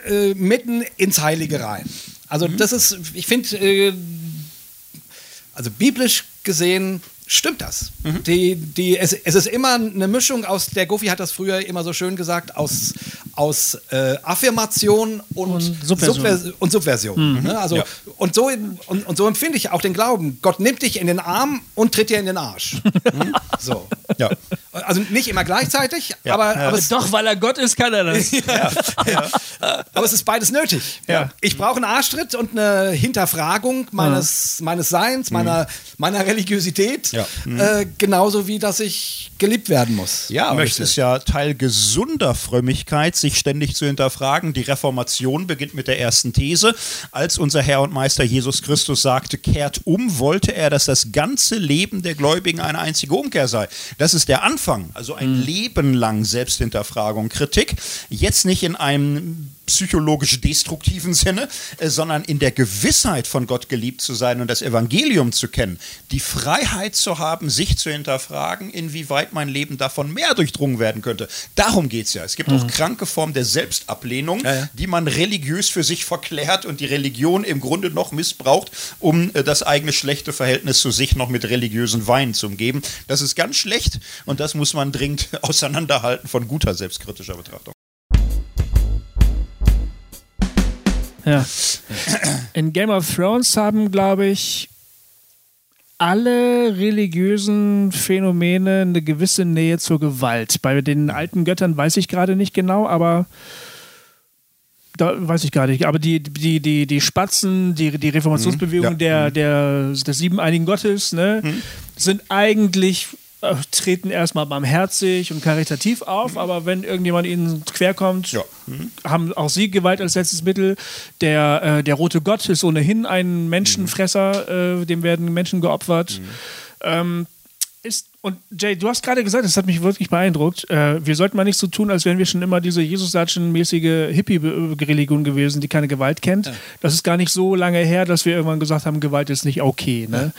äh, mitten ins Heilige rein. Also das ist, ich finde, äh, also biblisch gesehen stimmt das. Die, die, es, es ist immer eine Mischung aus, der Goofy hat das früher immer so schön gesagt, aus, aus äh, Affirmation und, Und Subversion. Subver- und Subversion. Ne? Also, Ja. und, so, und, und so empfinde ich auch den Glauben. Gott nimmt dich in den Arm und tritt dir in den Arsch. Hm? so. Ja. Also nicht immer gleichzeitig, Ja. aber, Ja. aber, es, Doch, weil er Gott ist, kann er das. aber es ist beides nötig. Ja. Ich brauche einen Arschtritt und eine Hinterfragung meines, meines Seins, meiner, meiner Religiosität, Ja. äh, genauso wie dass ich geliebt werden muss. Ja, aber möchte. es ist ja Teil gesunder Frömmigkeit, sich ständig zu hinterfragen. Die Reformation beginnt mit der ersten These. Als unser Herr und Meister Jesus Christus sagte, kehrt um, wollte er, dass das ganze Leben der Gläubigen eine einzige Umkehr sei. Das ist der Anfang, also ein Leben lang Selbsthinterfragung, Kritik. Jetzt nicht in einem psychologisch destruktiven Sinne, äh, sondern in der Gewissheit von Gott geliebt zu sein und das Evangelium zu kennen, die Freiheit zu haben, sich zu hinterfragen, inwieweit mein Leben davon mehr durchdrungen werden könnte. Darum geht es ja. Es gibt auch kranke Formen der Selbstablehnung, Ja, ja. die man religiös für sich verklärt und die Religion im Grunde noch missbraucht, um äh, das eigene schlechte Verhältnis zu sich noch mit religiösen Weinen zu umgeben. Das ist ganz schlecht und das muss man dringend auseinanderhalten von guter selbstkritischer Betrachtung. Ja. In Game of Thrones haben, glaube ich, alle religiösen Phänomene eine gewisse Nähe zur Gewalt. Bei den alten Göttern weiß ich gerade nicht genau, aber da weiß ich gar nicht. Aber die, die, die, die Spatzen, die, die Reformationsbewegung Mhm, ja. der, der, des siebeneinigen Gottes, ne, Mhm. sind eigentlich treten erstmal barmherzig und karitativ auf, aber wenn irgendjemand ihnen querkommt, Ja. haben auch sie Gewalt als letztes Mittel. Der, äh, der rote Gott ist ohnehin ein Menschenfresser, äh, dem werden Menschen geopfert. Ähm, ist, und Jay, du hast gerade gesagt, das hat mich wirklich beeindruckt, äh, wir sollten mal nicht so tun, als wären wir schon immer diese Jesus-Satschen-mäßige Hippie-Religion gewesen, die keine Gewalt kennt. Das ist gar nicht so lange her, dass wir irgendwann gesagt haben, Gewalt ist nicht okay. Ne?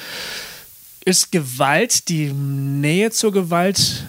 Ist Gewalt, die Nähe zur Gewalt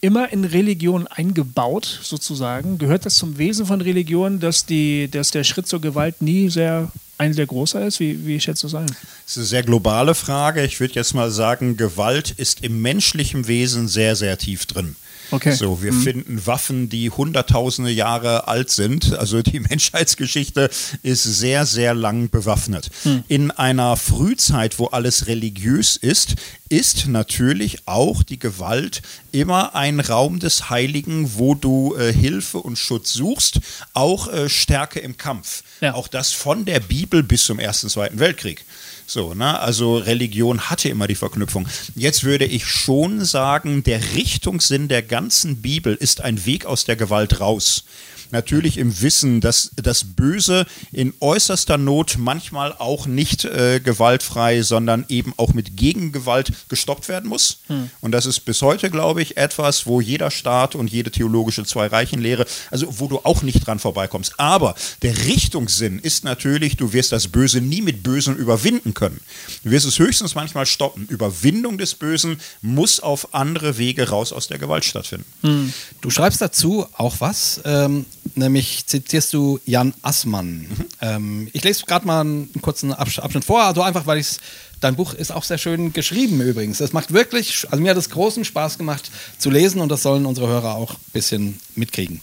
immer in Religion eingebaut, sozusagen? Gehört das zum Wesen von Religion, dass, die, dass der Schritt zur Gewalt nie sehr eine der größer ist? Wie, wie schätzt du es ein? Das ist eine sehr globale Frage. Ich würde jetzt mal sagen, Gewalt ist im menschlichen Wesen sehr, sehr tief drin. Okay. So, wir mhm. finden Waffen, die hunderttausende Jahre alt sind. Also die Menschheitsgeschichte ist sehr, sehr lang bewaffnet. Mhm. In einer Frühzeit, wo alles religiös ist, ist natürlich auch die Gewalt immer ein Raum des Heiligen, wo du äh, Hilfe und Schutz suchst, auch äh, Stärke im Kampf. Ja. Auch das von der Bibel bis zum Ersten, Zweiten Weltkrieg. So, ne? Also Religion hatte immer die Verknüpfung. Jetzt würde ich schon sagen, der Richtungssinn der ganzen Bibel ist ein Weg aus der Gewalt raus natürlich im Wissen, dass das Böse in äußerster Not manchmal auch nicht äh, gewaltfrei, sondern eben auch mit Gegengewalt gestoppt werden muss. Hm. Und das ist bis heute, glaube ich, etwas, wo jeder Staat und jede theologische Zwei-Reichen-Lehre, also wo du auch nicht dran vorbeikommst. Aber der Richtungssinn ist natürlich, du wirst das Böse nie mit Bösem überwinden können. Du wirst es höchstens manchmal stoppen. Überwindung des Bösen muss auf andere Wege raus aus der Gewalt stattfinden. Hm. Du schreibst dazu auch was. Ähm, nämlich zitierst du Jan Assmann. Mhm. Ähm, ich lese gerade mal einen kurzen Abschnitt vor, also einfach, weil ich Dein Buch ist auch sehr schön geschrieben übrigens. Es macht wirklich, also mir hat es großen Spaß gemacht zu lesen und das sollen unsere Hörer auch ein bisschen mitkriegen.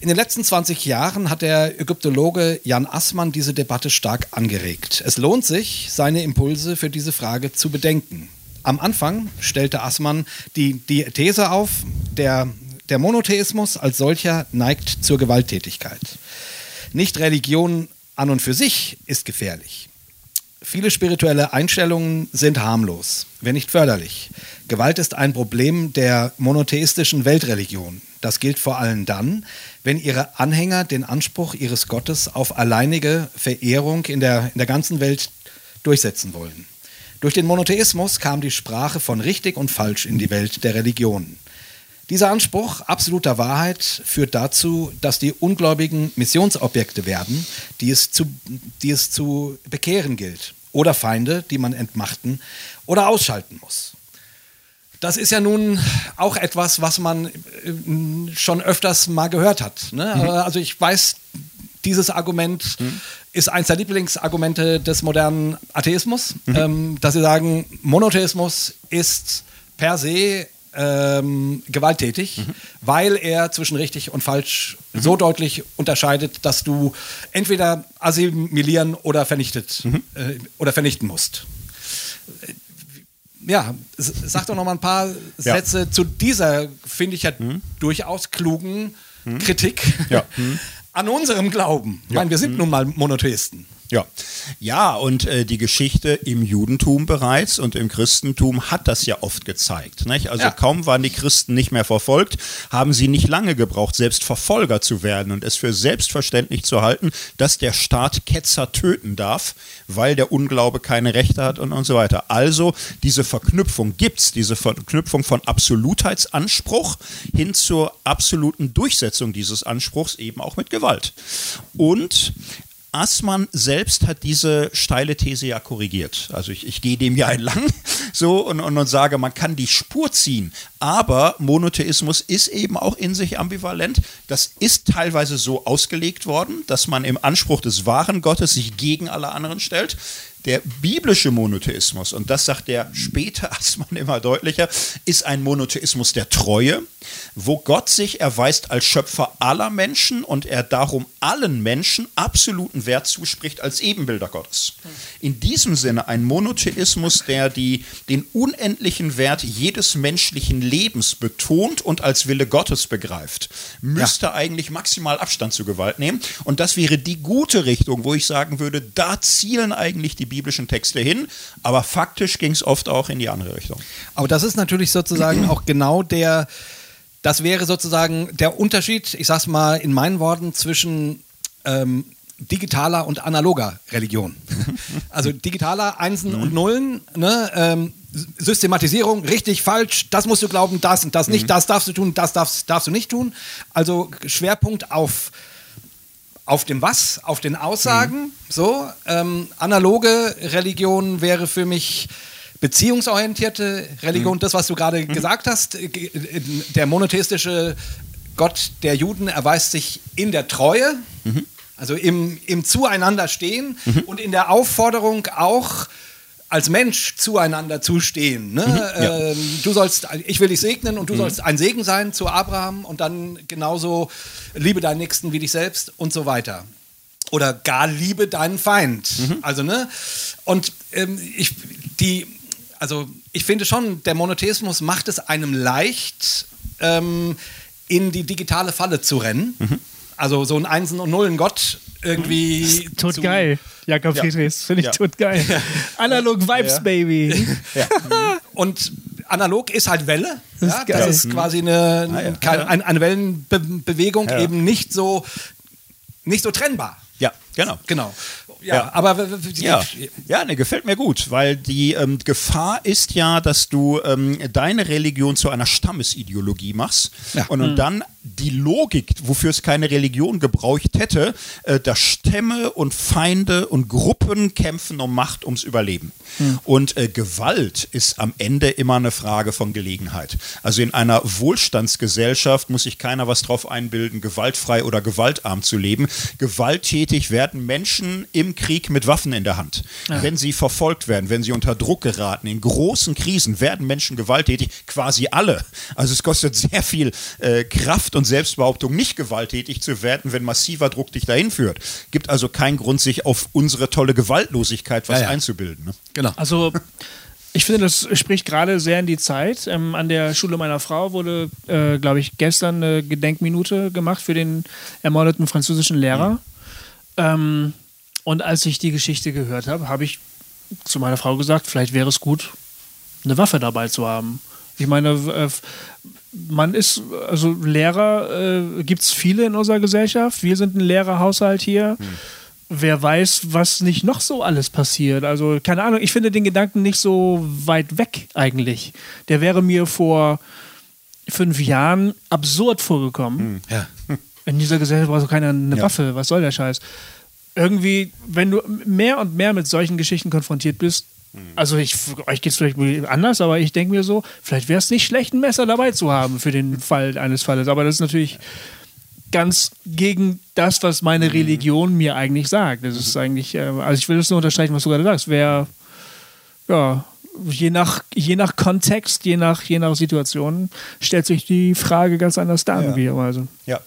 In den letzten 20 Jahren hat der Ägyptologe Jan Assmann diese Debatte stark angeregt. Es lohnt sich, seine Impulse für diese Frage zu bedenken. Am Anfang stellte Assmann die, die These auf, der der Monotheismus als solcher neigt zur Gewalttätigkeit. Nicht Religion an und für sich ist gefährlich. Viele spirituelle Einstellungen sind harmlos, wenn nicht förderlich. Gewalt ist ein Problem der monotheistischen Weltreligion. Das gilt vor allem dann, wenn ihre Anhänger den Anspruch ihres Gottes auf alleinige Verehrung in der, in der ganzen Welt durchsetzen wollen. Durch den Monotheismus kam die Sprache von richtig und falsch in die Welt der Religionen. Dieser Anspruch absoluter Wahrheit führt dazu, dass die Ungläubigen Missionsobjekte werden, die es zu, die es zu bekehren gilt. Oder Feinde, die man entmachten oder ausschalten muss. Das ist ja nun auch etwas, was man äh, schon öfters mal gehört hat. Ne? Mhm. Also ich weiß, dieses Argument mhm. ist eines der Lieblingsargumente des modernen Atheismus, mhm. ähm, dass sie sagen, Monotheismus ist per se ähm, gewalttätig, mhm. weil er zwischen richtig und falsch mhm. so deutlich unterscheidet, dass du entweder assimilieren oder vernichtet mhm. äh, oder vernichten musst. Ja, sag doch noch mal ein paar ja. Sätze zu dieser, finde ich ja mhm. durchaus klugen mhm. Kritik ja. an unserem Glauben. Ich meine, wir sind mhm. nun mal Monotheisten. Ja, ja und äh, die Geschichte im Judentum bereits und im Christentum hat das ja oft gezeigt. Nicht? Also ja. kaum waren die Christen nicht mehr verfolgt, haben sie nicht lange gebraucht, selbst Verfolger zu werden und es für selbstverständlich zu halten, dass der Staat Ketzer töten darf, weil der Unglaube keine Rechte hat und, und so weiter. Also diese Verknüpfung gibt es, diese Verknüpfung von Absolutheitsanspruch hin zur absoluten Durchsetzung dieses Anspruchs eben auch mit Gewalt. Und Assmann selbst hat diese steile These ja korrigiert. Also ich, ich gehe dem ja entlang so und, und, und sage, man kann die Spur ziehen, aber Monotheismus ist eben auch in sich ambivalent. Das ist teilweise so ausgelegt worden, dass man im Anspruch des wahren Gottes sich gegen alle anderen stellt. Der biblische Monotheismus, und das sagt der späte Assmann immer deutlicher, ist ein Monotheismus der Treue, wo Gott sich erweist als Schöpfer aller Menschen und er darum allen Menschen absoluten Wert zuspricht als Ebenbilder Gottes. In diesem Sinne ein Monotheismus, der die, den unendlichen Wert jedes menschlichen Lebens betont und als Wille Gottes begreift, müsste ja. eigentlich maximal Abstand zu Gewalt nehmen. Und das wäre die gute Richtung, wo ich sagen würde, da zielen eigentlich die biblischen Texte hin, aber faktisch ging es oft auch in die andere Richtung. Aber das ist natürlich sozusagen auch genau der, das wäre sozusagen der Unterschied, ich sag's mal in meinen Worten, zwischen ähm, digitaler und analoger Religion. Also digitaler Einsen und Nullen, ne, ähm, Systematisierung, richtig, falsch, das musst du glauben, das und das nicht, mhm. das darfst du tun, das darfst, darfst du nicht tun. Also Schwerpunkt auf auf dem Was, auf den Aussagen. Mhm. So, ähm, analoge Religion wäre für mich beziehungsorientierte Religion, mhm. das, was du gerade mhm. gesagt hast. Äh, der monotheistische Gott der Juden erweist sich in der Treue. Mhm. Also im, im Zueinander stehen und in der Aufforderung auch als Mensch zueinander zu stehen. Ne? ja. ähm, du sollst, ich will dich segnen und du sollst ein Segen sein zu Abraham und dann genauso liebe deinen Nächsten wie dich selbst und so weiter. Oder gar liebe deinen Feind. Also, ne? Und ähm, ich, die, also ich finde schon, der Monotheismus macht es einem leicht, ähm, in die digitale Falle zu rennen. Also so ein Einsen und Nullen Gott irgendwie. Tot geil. Jakob Ja. Friedrichs, finde ich Ja. tot geil. Analog Vibes, Ja. Baby. Und analog ist halt Welle. Das ist das ist quasi eine, Ah, ja. kein- ein- eine Wellenbewegung, Ja. eben nicht so, nicht so trennbar. Ja, genau. Genau. Ja, Ja. aber Ja, ja ne, gefällt mir gut, weil die ähm, Gefahr ist ja, dass du ähm, deine Religion zu einer Stammesideologie machst Ja. und, und dann die Logik, wofür es keine Religion gebraucht hätte, äh, dass Stämme und Feinde und Gruppen kämpfen um Macht, ums Überleben. Und äh, Gewalt ist am Ende immer eine Frage von Gelegenheit. Also in einer Wohlstandsgesellschaft muss sich keiner was drauf einbilden, gewaltfrei oder gewaltarm zu leben. Gewalttätig werden Menschen im Krieg mit Waffen in der Hand. Wenn sie verfolgt werden, wenn sie unter Druck geraten, in großen Krisen werden Menschen gewalttätig, quasi alle. Also es kostet sehr viel äh, Kraft und Selbstbehauptung, nicht gewalttätig zu werden, wenn massiver Druck dich dahin führt. Gibt also keinen Grund, sich auf unsere tolle Gewaltlosigkeit was Ja, ja. einzubilden. Ne? Genau. Also, ich finde, das spricht gerade sehr in die Zeit. Ähm, an der Schule meiner Frau wurde, äh, glaube ich, gestern eine Gedenkminute gemacht für den ermordeten französischen Lehrer. Ähm, und als ich die Geschichte gehört habe, habe ich zu meiner Frau gesagt, vielleicht wäre es gut, eine Waffe dabei zu haben. Ich meine, äh, man ist, also Lehrer äh, gibt es viele in unserer Gesellschaft. Wir sind ein Lehrerhaushalt hier. Wer weiß, was nicht noch so alles passiert. Also, keine Ahnung, ich finde den Gedanken nicht so weit weg eigentlich. Der wäre mir vor fünf Jahren absurd vorgekommen. Ja. In dieser Gesellschaft braucht keiner eine Ja. Waffe. Was soll der Scheiß? Irgendwie, wenn du mehr und mehr mit solchen Geschichten konfrontiert bist, also ich, euch geht es vielleicht anders, aber ich denke mir so, vielleicht wäre es nicht schlecht, ein Messer dabei zu haben für den Fall eines Falles. Aber das ist natürlich ganz gegen das, was meine Religion mir eigentlich sagt. Das ist eigentlich, äh, also ich will das nur unterstreichen, was du gerade sagst. Wer, ja, je nach, je nach Kontext, je nach, je nach Situation, stellt sich die Frage ganz anders dar, Ja. möglicherweise. Ja.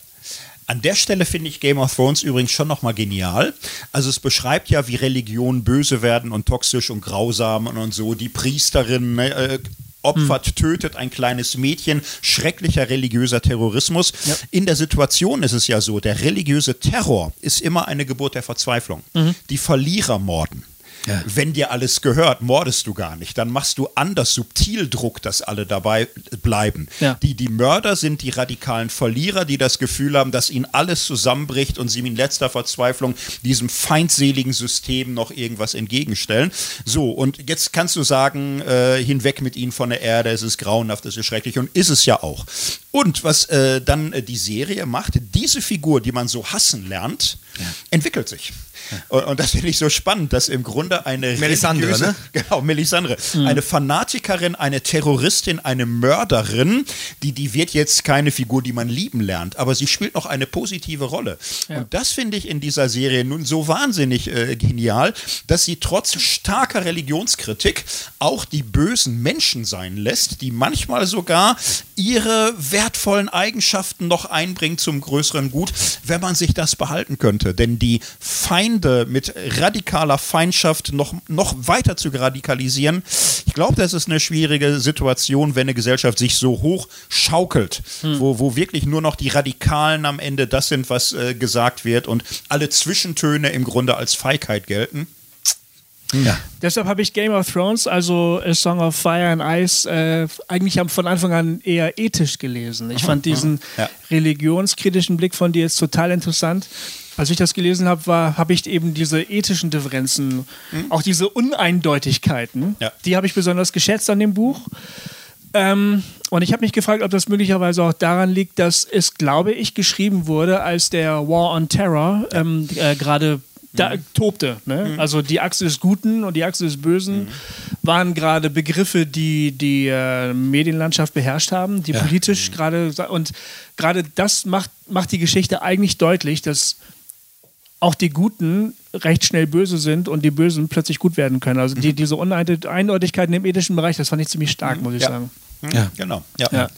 An der Stelle finde ich Game of Thrones übrigens schon nochmal genial. Also es beschreibt ja, wie Religionen böse werden und toxisch und grausam und, und so. Die Priesterin ne, äh, opfert, tötet ein kleines Mädchen. Schrecklicher religiöser Terrorismus. In der Situation ist es ja so, der religiöse Terror ist immer eine Geburt der Verzweiflung. Die Verlierer morden. Ja. Wenn dir alles gehört, mordest du gar nicht. Dann machst du anders subtil Druck, dass alle dabei bleiben. Ja. Die, die Mörder sind die radikalen Verlierer, die das Gefühl haben, dass ihnen alles zusammenbricht und sie in letzter Verzweiflung diesem feindseligen System noch irgendwas entgegenstellen. So, und jetzt kannst du sagen, äh, hinweg mit ihnen von der Erde, es ist grauenhaft, es ist schrecklich und ist es ja auch. Und was äh, dann äh, die Serie macht, diese Figur, die man so hassen lernt, entwickelt sich. Und, und das finde ich so spannend, dass im Grunde eine Melisandre, religiöse- ne? Genau, Melisandre. Eine Fanatikerin, eine Terroristin, eine Mörderin, die, die wird jetzt keine Figur, die man lieben lernt, aber sie spielt noch eine positive Rolle. Ja. Und das finde ich in dieser Serie nun so wahnsinnig äh, genial, dass sie trotz starker Religionskritik auch die bösen Menschen sein lässt, die manchmal sogar ihre wertvollen Eigenschaften noch einbringen zum größeren Gut, wenn man sich das behalten könnte. Denn die Feinde mit radikaler Feindschaft noch, noch weiter zu radikalisieren, ich glaube, das ist eine schwierige Situation, wenn eine Gesellschaft sich so hoch schaukelt, wo, wo wirklich nur noch die Radikalen am Ende das sind, was äh, gesagt wird und alle Zwischentöne im Grunde als Feigheit gelten. Ja. Deshalb habe ich Game of Thrones, also A Song of Fire and Ice, äh, eigentlich von Anfang an eher ethisch gelesen. Ich fand diesen Ja. religionskritischen Blick von dir jetzt total interessant. Als ich das gelesen habe, habe ich eben diese ethischen Differenzen, auch diese Uneindeutigkeiten, Ja. die habe ich besonders geschätzt an dem Buch. Ähm, und ich habe mich gefragt, ob das möglicherweise auch daran liegt, dass es, glaube ich, geschrieben wurde, als der War on Terror ähm, äh, gerade da tobte. Ne? Also die Achse des Guten und die Achse des Bösen waren gerade Begriffe, die die äh, Medienlandschaft beherrscht haben, die politisch gerade und gerade das macht, macht die Geschichte eigentlich deutlich, dass auch die Guten recht schnell böse sind und die Bösen plötzlich gut werden können. Also die, diese Uneindeutigkeiten im ethischen Bereich, das fand ich ziemlich stark, muss ich Ja. sagen. Ja. Genau. Ja. Ja.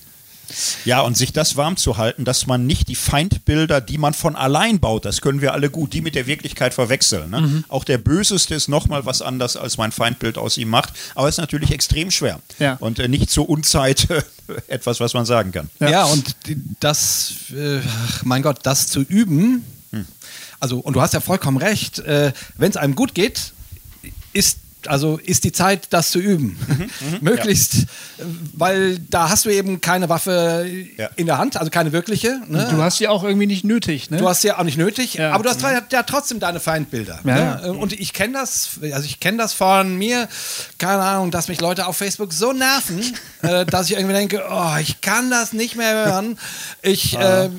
Ja, und sich das warm zu halten, dass man nicht die Feindbilder, die man von allein baut, das können wir alle gut, die mit der Wirklichkeit verwechseln. Ne? Mhm. Auch der Böseste ist nochmal was anders, als mein Feindbild aus ihm macht. Aber es ist natürlich extrem schwer. Ja. Und äh, nicht zur Unzeit äh, etwas, was man sagen kann. Ja, und die- das, äh, ach, mein Gott, das zu üben, also, und du hast ja vollkommen recht, äh, wenn es einem gut geht, ist also ist die Zeit, das zu üben. Möglichst, äh, weil da hast du eben keine Waffe Ja. in der Hand, also keine wirkliche. Ne? Du hast sie auch irgendwie nicht nötig, ne? Du hast sie ja auch nicht nötig, Ja. aber du hast ja, ja trotzdem deine Feindbilder. Ja. Ne? Und ich kenne das, also ich kenne das von mir, keine Ahnung, dass mich Leute auf Facebook so nerven, äh, dass ich irgendwie denke, oh, ich kann das nicht mehr hören. Ich, äh,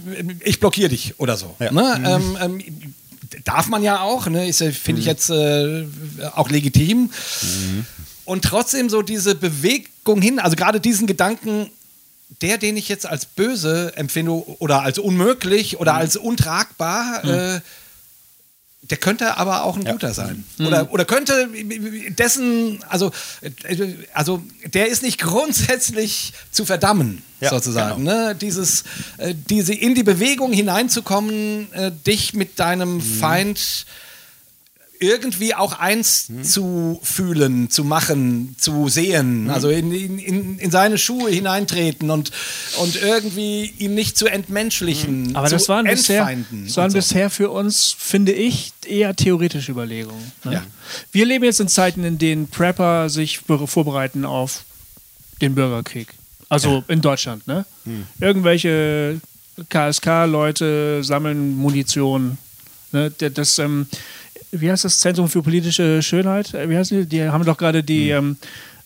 ich blockiere dich oder so. Ja. Ne? Ähm, ähm, darf man ja auch, ne? Ist, finde ich jetzt äh, auch legitim. Und trotzdem so diese Bewegung hin, also gerade diesen Gedanken, der, den ich jetzt als böse empfinde oder als unmöglich oder als untragbar, äh, der könnte aber auch ein guter sein. Oder, oder könnte dessen, also, äh, also der ist nicht grundsätzlich zu verdammen, Ja, sozusagen. Ne? Dieses, äh, diese in die Bewegung hineinzukommen, äh, dich mit deinem Feind irgendwie auch eins zu fühlen, zu machen, zu sehen, also in, in, in, in seine Schuhe hineintreten und, und irgendwie ihn nicht zu entmenschlichen, Aber zu das waren, bisher, das waren so. bisher für uns, finde ich, eher theoretische Überlegungen. Ne? Ja. Wir leben jetzt in Zeiten, in denen Prepper sich be- vorbereiten auf den Bürgerkrieg. Also in Deutschland. Ne? Hm. Irgendwelche KSK-Leute sammeln Munition. Ne? Das, ähm, wie heißt das Zentrum für politische Schönheit? Äh, Wie heißt die? Die haben doch gerade die. Hm. Ähm,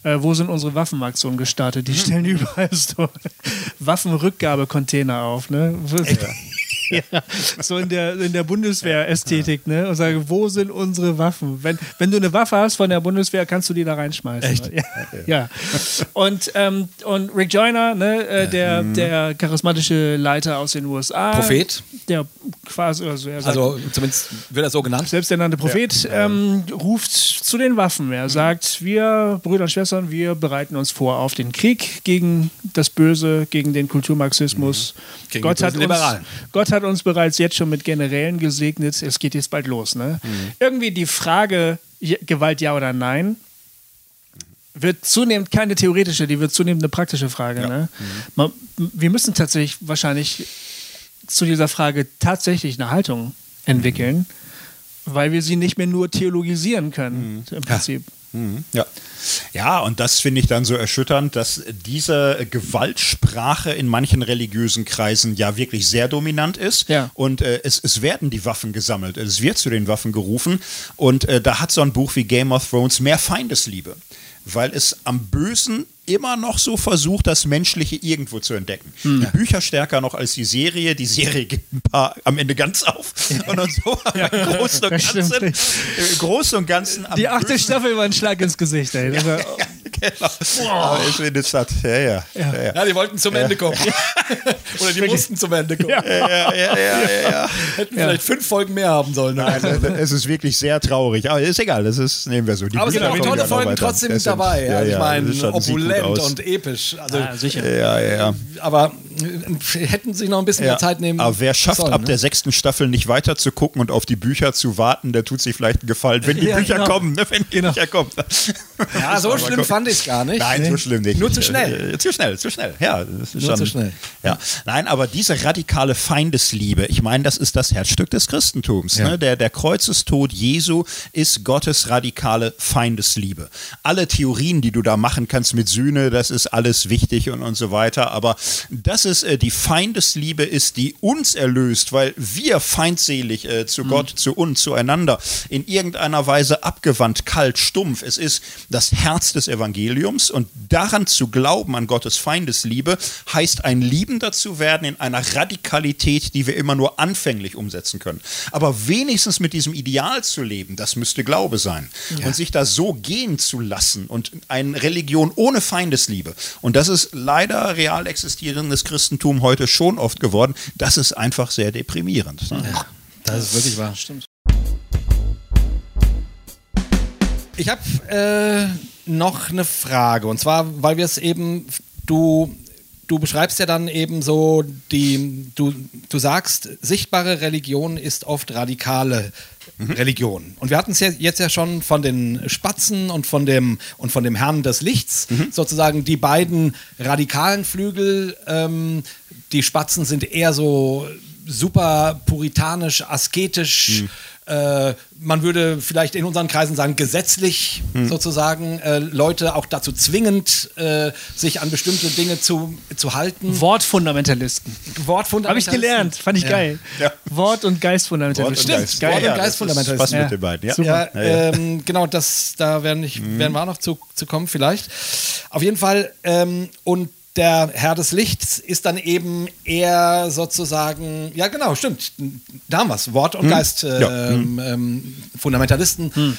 äh, wo sind unsere Waffenaktionen gestartet? Die stellen überall so Waffenrückgabecontainer auf. Ne? Ja, so in der, in der Bundeswehr-Ästhetik, ne? Und sage, wo sind unsere Waffen? Wenn, wenn du eine Waffe hast von der Bundeswehr, kannst du die da reinschmeißen. Echt? Ja. ja. Und, ähm, und Rick Joyner, ne, äh, der, der charismatische Leiter aus den USA. Prophet. Der quasi, also sagt, Also zumindest wird er so genannt. selbsternannte Prophet ähm, ruft zu den Waffen. Er sagt, wir Brüder und Schwestern, wir bereiten uns vor auf den Krieg gegen das Böse, gegen den Kulturmarxismus. Mhm. Gegen Gott, hat uns, Liberalen. Gott hat uns bereits jetzt schon mit Generälen gesegnet. Es geht jetzt bald los. Ne? Mhm. Irgendwie die Frage, ja- Gewalt ja oder nein, wird zunehmend keine theoretische, die wird zunehmend eine praktische Frage. Ne? Mhm. Man, wir müssen tatsächlich wahrscheinlich zu dieser Frage tatsächlich eine Haltung entwickeln, weil wir sie nicht mehr nur theologisieren können, im Prinzip. Mhm, Ja. ja, und das finde ich dann so erschütternd, dass diese Gewaltsprache in manchen religiösen Kreisen ja wirklich sehr dominant ist. Ja. Und äh, es, es werden die Waffen gesammelt, es wird zu den Waffen gerufen. Und äh, da hat so ein Buch wie Game of Thrones mehr Feindesliebe, weil es am Bösen immer noch so versucht, das Menschliche irgendwo zu entdecken. Die Bücher stärker noch als die Serie. Die Serie gibt ein paar am Ende ganz auf. Und, und so, aber im Großen und. Ganzen, im Großen und Ganzen Die achte Bösen Staffel war ein Schlag ins Gesicht, ey. Das war, genau. Aber ich finde es hat, ja, ja. Ja, ja. Ja, die wollten zum Ende kommen. Oder die mussten zum Ende kommen. Ja. Ja, ja, ja, ja. Hätten vielleicht fünf Folgen mehr haben sollen. Nein, es ist wirklich sehr traurig. Aber ist egal, das ist, nehmen wir so. Die Aber es sind Bücher auch tolle Folgen trotzdem sind- dabei. Ja, ich ja, meine, ist opulent aus. und episch. Also, ah, sicher. Ja, ja, ja. aber äh, hätten sich noch ein bisschen Ja. mehr Zeit nehmen Aber wer schafft, sollen, ab ne? der sechsten Staffel nicht weiter zu gucken und auf die Bücher zu warten, der tut sich vielleicht einen Gefallen, wenn die Ja, Bücher genau. kommen. Ne? Wenn die Genau. Bücher kommen. Ja, so schlimm fand ich es gar nicht. Nein, so schlimm nicht. Nur zu schnell. Äh, Zu schnell, zu schnell. Ja, das ist Nur schon, zu schnell. Ja. Nein, aber diese radikale Feindesliebe, ich meine, das ist das Herzstück des Christentums. Ja. Ne? Der, der Kreuzestod Jesu ist Gottes radikale Feindesliebe. Alle Theorien, die du da machen kannst mit Sühne, das ist alles wichtig und, und so weiter. Aber das ist äh, die Feindesliebe ist, die uns erlöst, weil wir feindselig äh, zu Gott, zu uns, zueinander in irgendeiner Weise abgewandt, kalt, stumpf. Es ist das Herz des Evangeliums Evangeliums. Und daran zu glauben, an Gottes Feindesliebe, heißt ein Liebender zu werden in einer Radikalität, die wir immer nur anfänglich umsetzen können. Aber wenigstens mit diesem Ideal zu leben, das müsste Glaube sein. Ja. Und sich da so gehen zu lassen und eine Religion ohne Feindesliebe. Und das ist leider real existierendes Christentum heute schon oft geworden. Das ist einfach sehr deprimierend. Ne? Ja, das ist wirklich wahr. Stimmt. Ich habe äh, noch eine Frage und zwar, weil wir es eben, du, du beschreibst ja dann eben so die, du, du sagst, sichtbare Religion ist oft radikale Religion. Und wir hatten es ja jetzt ja schon von den Spatzen und von dem und von dem Herrn des Lichts, sozusagen die beiden radikalen Flügel. Ähm, die Spatzen sind eher so super puritanisch, asketisch. Äh, man würde vielleicht in unseren Kreisen sagen, gesetzlich sozusagen äh, Leute auch dazu zwingend, äh, sich an bestimmte Dinge zu, zu halten. Wortfundamentalisten. Wortfundamentalisten. Habe ich gelernt, fand ich Ja. geil. Ja. Wort- und Geistfundamentalisten. Wort und Stimmt, Geist. geil. Wort- und Geistfundamentalisten. Passt Ja. mit den beiden, ja. Super. Ja, Ja, ja. Ähm, genau, das, da werden, ich, werden wir auch noch zu, zu kommen, vielleicht. Auf jeden Fall, ähm, und der Herr des Lichts ist dann eben eher sozusagen, ja genau, stimmt, da haben wir es, Wort- und Geist Ja. ähm, ähm, Fundamentalisten.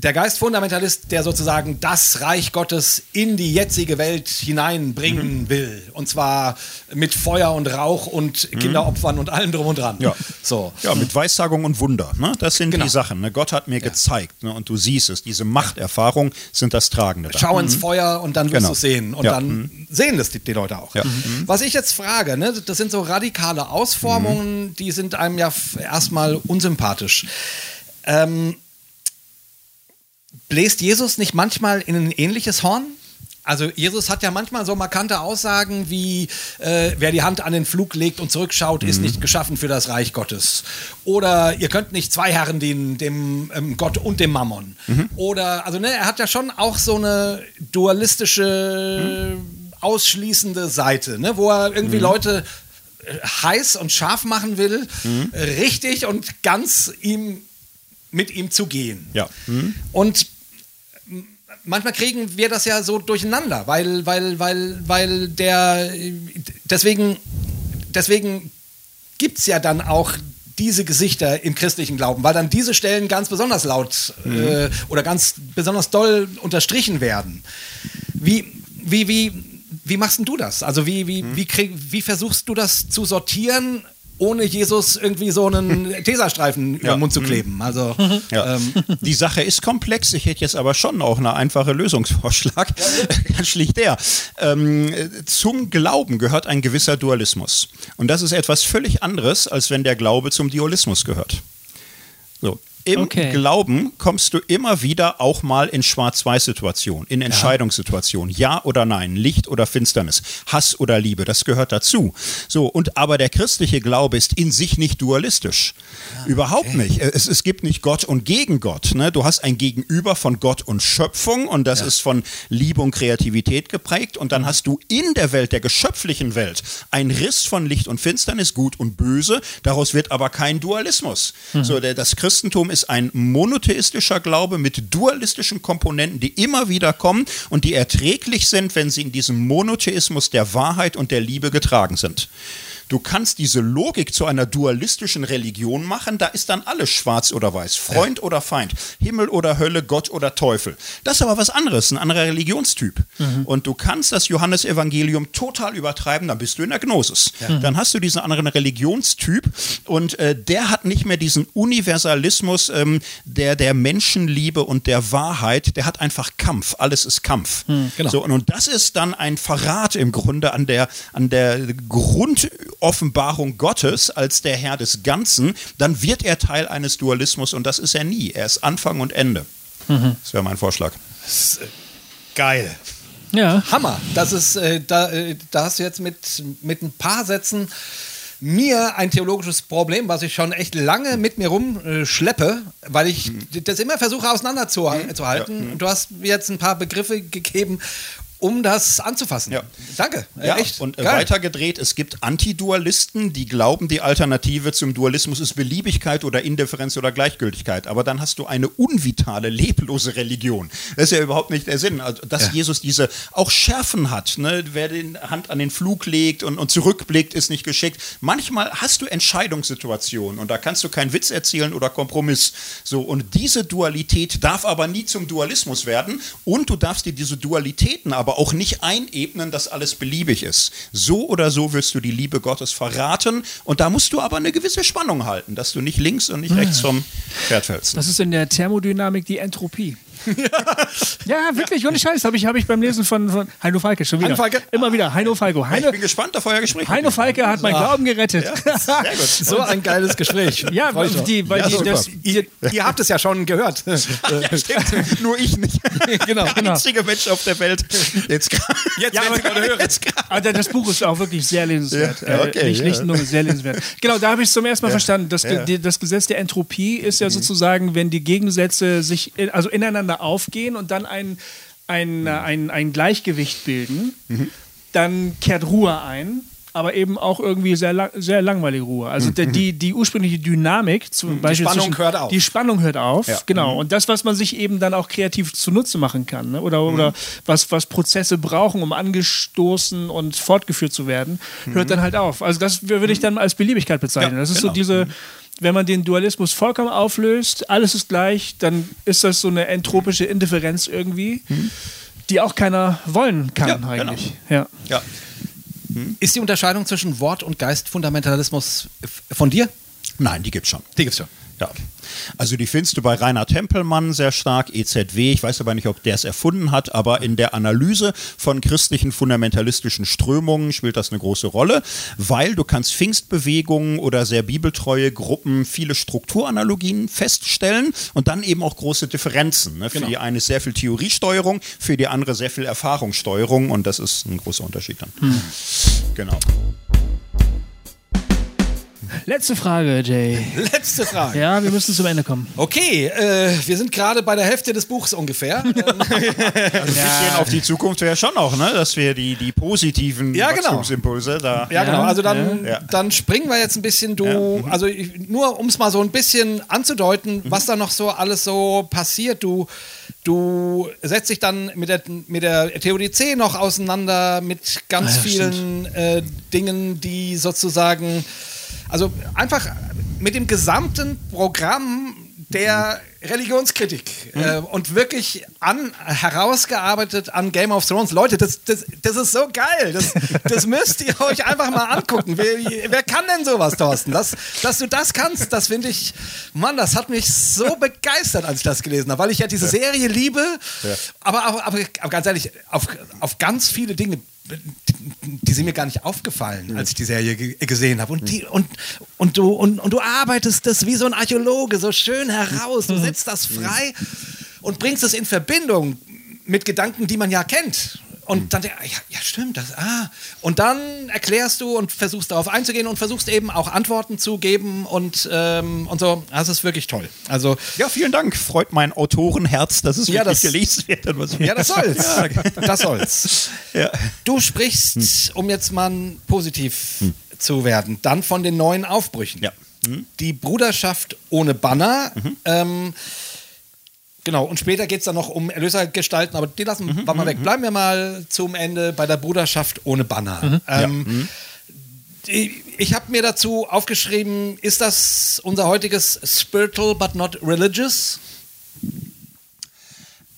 Der Geistfundamentalist, der sozusagen das Reich Gottes in die jetzige Welt hineinbringen will. Und zwar mit Feuer und Rauch und Kinderopfern und allem drum und dran. Ja. So. Ja, mit Weissagung und Wunder. Ne? Das sind Genau. die Sachen. Ne? Gott hat mir gezeigt ne? und du siehst es. Diese Machterfahrung sind das Tragende. da. schau ins Feuer und dann wirst Genau. du es sehen. Und Ja. dann sehen das die, die Leute auch. Ja. Was ich jetzt frage, ne, das sind so radikale Ausformungen, die sind einem ja erstmal unsympathisch. Ähm, bläst Jesus nicht manchmal in ein ähnliches Horn? Also Jesus hat ja manchmal so markante Aussagen wie, äh, wer die Hand an den Flug legt und zurückschaut, ist nicht geschaffen für das Reich Gottes. Oder ihr könnt nicht zwei Herren dienen, dem ähm, Gott und dem Mammon. Oder, also ne, er hat ja schon auch so eine dualistische, ausschließende Seite, ne, wo er irgendwie Leute äh, heiß und scharf machen will, äh, richtig und ganz ihm mit ihm zu gehen. Ja. Und m- manchmal kriegen wir das ja so durcheinander, weil, weil, weil, weil der, deswegen, deswegen gibt es ja dann auch diese Gesichter im christlichen Glauben, weil dann diese Stellen ganz besonders laut äh, oder ganz besonders doll unterstrichen werden. Wie, wie, wie, wie machst denn du das? Also wie, wie, wie, krieg, wie versuchst du das zu sortieren, ohne Jesus irgendwie so einen Tesastreifen über den Mund zu kleben? Also Ja. ähm, die Sache ist komplex. Ich hätte jetzt aber schon auch eine einfache Lösungsvorschlag. Ganz schlicht der. Ähm, zum Glauben gehört ein gewisser Dualismus. Und das ist etwas völlig anderes, als wenn der Glaube zum Dualismus gehört. So. Im Okay. Glauben kommst du immer wieder auch mal in Schwarz-Weiß-Situationen, in Entscheidungssituationen. Ja oder nein, Licht oder Finsternis, Hass oder Liebe, das gehört dazu. So, und aber der christliche Glaube ist in sich nicht dualistisch. Überhaupt nicht. Es, es gibt nicht Gott und gegen Gott. Ne? Du hast ein Gegenüber von Gott und Schöpfung und das ist von Liebe und Kreativität geprägt. Und dann hast du in der Welt, der geschöpflichen Welt, ein Riss von Licht und Finsternis, Gut und Böse. Daraus wird aber kein Dualismus. So, der, das Christentum ist ein monotheistischer Glaube mit dualistischen Komponenten, die immer wieder kommen und die erträglich sind, wenn sie in diesem Monotheismus der Wahrheit und der Liebe getragen sind. Du kannst diese Logik zu einer dualistischen Religion machen, da ist dann alles schwarz oder weiß, Freund oder Feind, Himmel oder Hölle, Gott oder Teufel. Das ist aber was anderes, ein anderer Religionstyp. Und du kannst das Johannesevangelium total übertreiben, dann bist du in der Gnosis. Dann hast du diesen anderen Religionstyp und äh, der hat nicht mehr diesen Universalismus ähm, der, der Menschenliebe und der Wahrheit, der hat einfach Kampf, alles ist Kampf. genau. So, und, und das ist dann ein Verrat im Grunde an der, an der Grundoffenbarung Gottes als der Herr des Ganzen. Dann wird er Teil eines Dualismus und das ist er nie. Er ist Anfang und Ende. Das wäre mein Vorschlag. geil. Ja. Hammer. Das ist, äh, da, äh, da hast du jetzt mit, mit ein paar Sätzen mir ein theologisches Problem, was ich schon echt lange mit mir rumschleppe, weil ich das immer versuche auseinanderzuhalten. Und du hast mir jetzt ein paar Begriffe gegeben, um das anzufassen. Ja. Danke. Äh, Ja, echt. und äh, Geil. weitergedreht, es gibt Antidualisten, die glauben, die Alternative zum Dualismus ist Beliebigkeit oder Indifferenz oder Gleichgültigkeit. Aber dann hast du eine unvitale, leblose Religion. Das ist ja überhaupt nicht der Sinn. Also, dass Ja. Jesus diese auch Schärfen hat. Ne? Wer die Hand an den Flug legt und, und zurückblickt, ist nicht geschickt. Manchmal hast du Entscheidungssituationen und da kannst du keinen Witz erzählen oder Kompromiss. So, und diese Dualität darf aber nie zum Dualismus werden und du darfst dir diese Dualitäten aber auch nicht einebnen, dass alles beliebig ist. So oder so wirst du die Liebe Gottes verraten und da musst du aber eine gewisse Spannung halten, dass du nicht links und nicht rechts vom Pferd fällst. Das ist in der Thermodynamik die Entropie. Ja, wirklich, ohne Scheiß. Habe ich, hab ich beim Lesen von, von Heino Falke schon wieder. Heino Falke? Immer wieder. Heino Falco. Ich Heino, bin gespannt auf euer Gespräch. Heino Falke hat meinen Glauben gerettet. Sehr gut. So ein geiles Gespräch. Ja, ich weil die, weil Ja, die, das, ihr, ihr habt es ja schon gehört. Stimmt, nur ich nicht. genau. Der einzige Mensch auf der Welt. Jetzt. Jetzt, Ja, aber- gerade hören. Aber Also das Buch ist auch wirklich sehr lesenswert. Ja, okay, äh, nicht, ja. nicht nur sehr lesenswert. Genau, da habe ich es zum ersten Mal verstanden. Das, das Gesetz der Entropie ist ja sozusagen, wenn die Gegensätze sich also ineinander aufgehen und dann ein, ein, äh, ein, ein Gleichgewicht bilden, dann kehrt Ruhe ein. Aber eben auch irgendwie sehr, lang, sehr langweilige Ruhe. Also der, die, die ursprüngliche Dynamik, zum Beispiel Spannung zwischen- hört auf. Die Spannung hört auf, Ja. genau. Und das, was man sich eben dann auch kreativ zunutze machen kann, ne? oder, oder was, was Prozesse brauchen, um angestoßen und fortgeführt zu werden, hört dann halt auf. Also das würde ich dann als Beliebigkeit bezeichnen. Ja, das ist genau. so diese, wenn man den Dualismus vollkommen auflöst, alles ist gleich, dann ist das so eine entropische Indifferenz irgendwie, die auch keiner wollen kann Ja, genau. eigentlich. Ja. Ja. Ist die Unterscheidung zwischen Wort- und Geistfundamentalismus f- von dir? Nein, die gibt's schon. Die gibt's schon. Ja. Also die findest du bei Rainer Tempelmann sehr stark, EZW. Ich weiß aber nicht, ob der es erfunden hat, aber in der Analyse von christlichen fundamentalistischen Strömungen spielt das eine große Rolle, weil du kannst Pfingstbewegungen oder sehr bibeltreue Gruppen viele Strukturanalogien feststellen und dann eben auch große Differenzen. Ne? Für die eine ist sehr viel Theoriesteuerung, für die andere sehr viel Erfahrungssteuerung und das ist ein großer Unterschied dann. Genau. Letzte Frage, Jay. Letzte Frage. Ja, wir müssen zum Ende kommen. Okay, äh, wir sind gerade bei der Hälfte des Buchs ungefähr. Ähm, Ein bisschen auf die Zukunft wäre schon auch, ne? dass wir die, die positiven Ja, genau. Wachstumsimpulse da. Ja, genau. Also dann, Ja. dann springen wir jetzt ein bisschen, du, also ich, nur um es mal so ein bisschen anzudeuten, was da noch so alles so passiert. Du, du setzt dich dann mit der, mit der Theodizee noch auseinander, mit ganz Ah ja, vielen äh, Dingen, die sozusagen, also einfach mit dem gesamten Programm der Religionskritik äh, und wirklich an, herausgearbeitet an Game of Thrones. Leute, das, das, das ist so geil. Das, das müsst ihr euch einfach mal angucken. Wer, wer kann denn sowas, Thorsten? Das, dass du das kannst, das finde ich, Mann, das hat mich so begeistert, als ich das gelesen habe, weil ich ja diese Serie liebe. Aber, aber, aber, aber ganz ehrlich, auf, auf ganz viele Dinge die, sind mir gar nicht aufgefallen, als ich die Serie ge gesehen habe. Und, die, und, und, du, und, und du arbeitest das wie so ein Archäologe so schön heraus. Du setzt das frei und bringst es in Verbindung mit Gedanken, die man ja kennt. Und dann, ja, ja stimmt, das, ah. Und dann erklärst du und versuchst darauf einzugehen und versuchst eben auch Antworten zu geben und, ähm, und so. Das ist wirklich toll. Also, Ja, vielen Dank. Freut mein Autorenherz, dass es Ja, wirklich das- gelesen wird. und was ja, das soll's. Das soll's. Ja. Du sprichst, um jetzt mal positiv zu werden, dann von den neuen Aufbrüchen. Ja. Die Bruderschaft ohne Banner. Ähm, genau, und später geht es dann noch um Erlösergestalten, aber die lassen wir mal weg. Bleiben wir mal zum Ende bei der Bruderschaft ohne Banner. Ähm, die- Ich habe mir dazu aufgeschrieben, ist das unser heutiges Spiritual but not religious?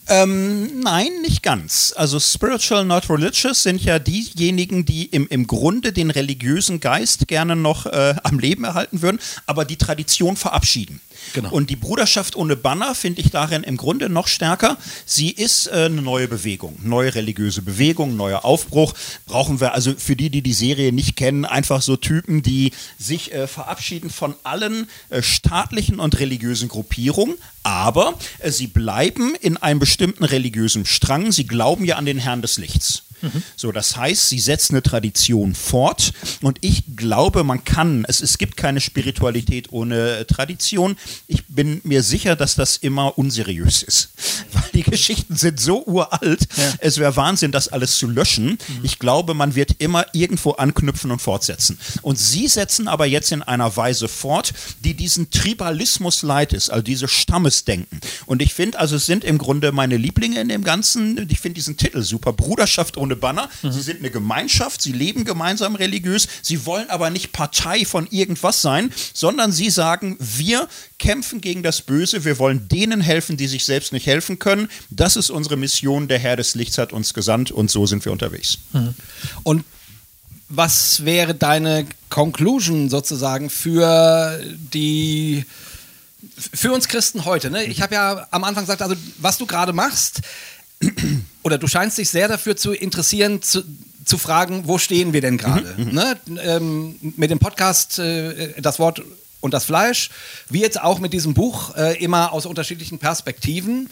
Ähm, nein, nicht ganz. Also spiritual, not religious sind ja diejenigen, die im, im Grunde den religiösen Geist gerne noch äh, am Leben erhalten würden, aber die Tradition verabschieden. Genau. Und die Bruderschaft ohne Banner finde ich darin im Grunde noch stärker. Sie ist äh, eine neue Bewegung, neue religiöse Bewegung, neuer Aufbruch. Brauchen wir also für die, die die Serie nicht kennen, einfach so Typen, die sich äh, verabschieden von allen äh, staatlichen und religiösen Gruppierungen, aber äh, sie bleiben in einem bestimmten religiösen Strang. Sie glauben ja an den Herrn des Lichts. So, das heißt, sie setzen eine Tradition fort und ich glaube, man kann, es, es gibt keine Spiritualität ohne Tradition. Ich bin mir sicher, dass das immer unseriös ist, weil die Geschichten sind so uralt. Es wäre Wahnsinn, das alles zu löschen. Ich glaube, man wird immer irgendwo anknüpfen und fortsetzen. Und sie setzen aber jetzt in einer Weise fort, die diesen Tribalismus leid ist, also dieses Stammesdenken. Und ich finde, also es sind im Grunde meine Lieblinge in dem Ganzen. Ich finde diesen Titel super. Bruderschaft ohne Banner. Sie sind eine Gemeinschaft, sie leben gemeinsam religiös, sie wollen aber nicht Partei von irgendwas sein, sondern sie sagen, wir kämpfen gegen das Böse, wir wollen denen helfen, die sich selbst nicht helfen können. Das ist unsere Mission, der Herr des Lichts hat uns gesandt und so sind wir unterwegs. Und was wäre deine Conclusion sozusagen für die für uns Christen heute, ne? ich habe ja am Anfang gesagt, also was du gerade machst, oder du scheinst dich sehr dafür zu interessieren, zu, zu fragen, wo stehen wir denn gerade? Mhm. Ne? Ähm, mit dem Podcast äh, Das Wort und das Fleisch, wie jetzt auch mit diesem Buch, äh, immer aus unterschiedlichen Perspektiven.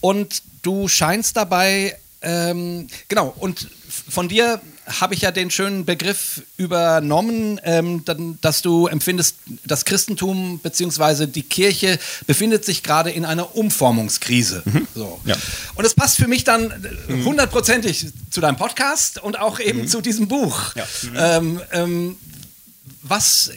Und du scheinst dabei, ähm, genau, und von dir habe ich ja den schönen Begriff übernommen, ähm, dass du empfindest, das Christentum bzw. die Kirche befindet sich gerade in einer Umformungskrise. Mhm. So. Ja. Und es passt für mich dann mhm. hundertprozentig zu deinem Podcast und auch eben mhm. zu diesem Buch. Ja. Ähm, ähm, was,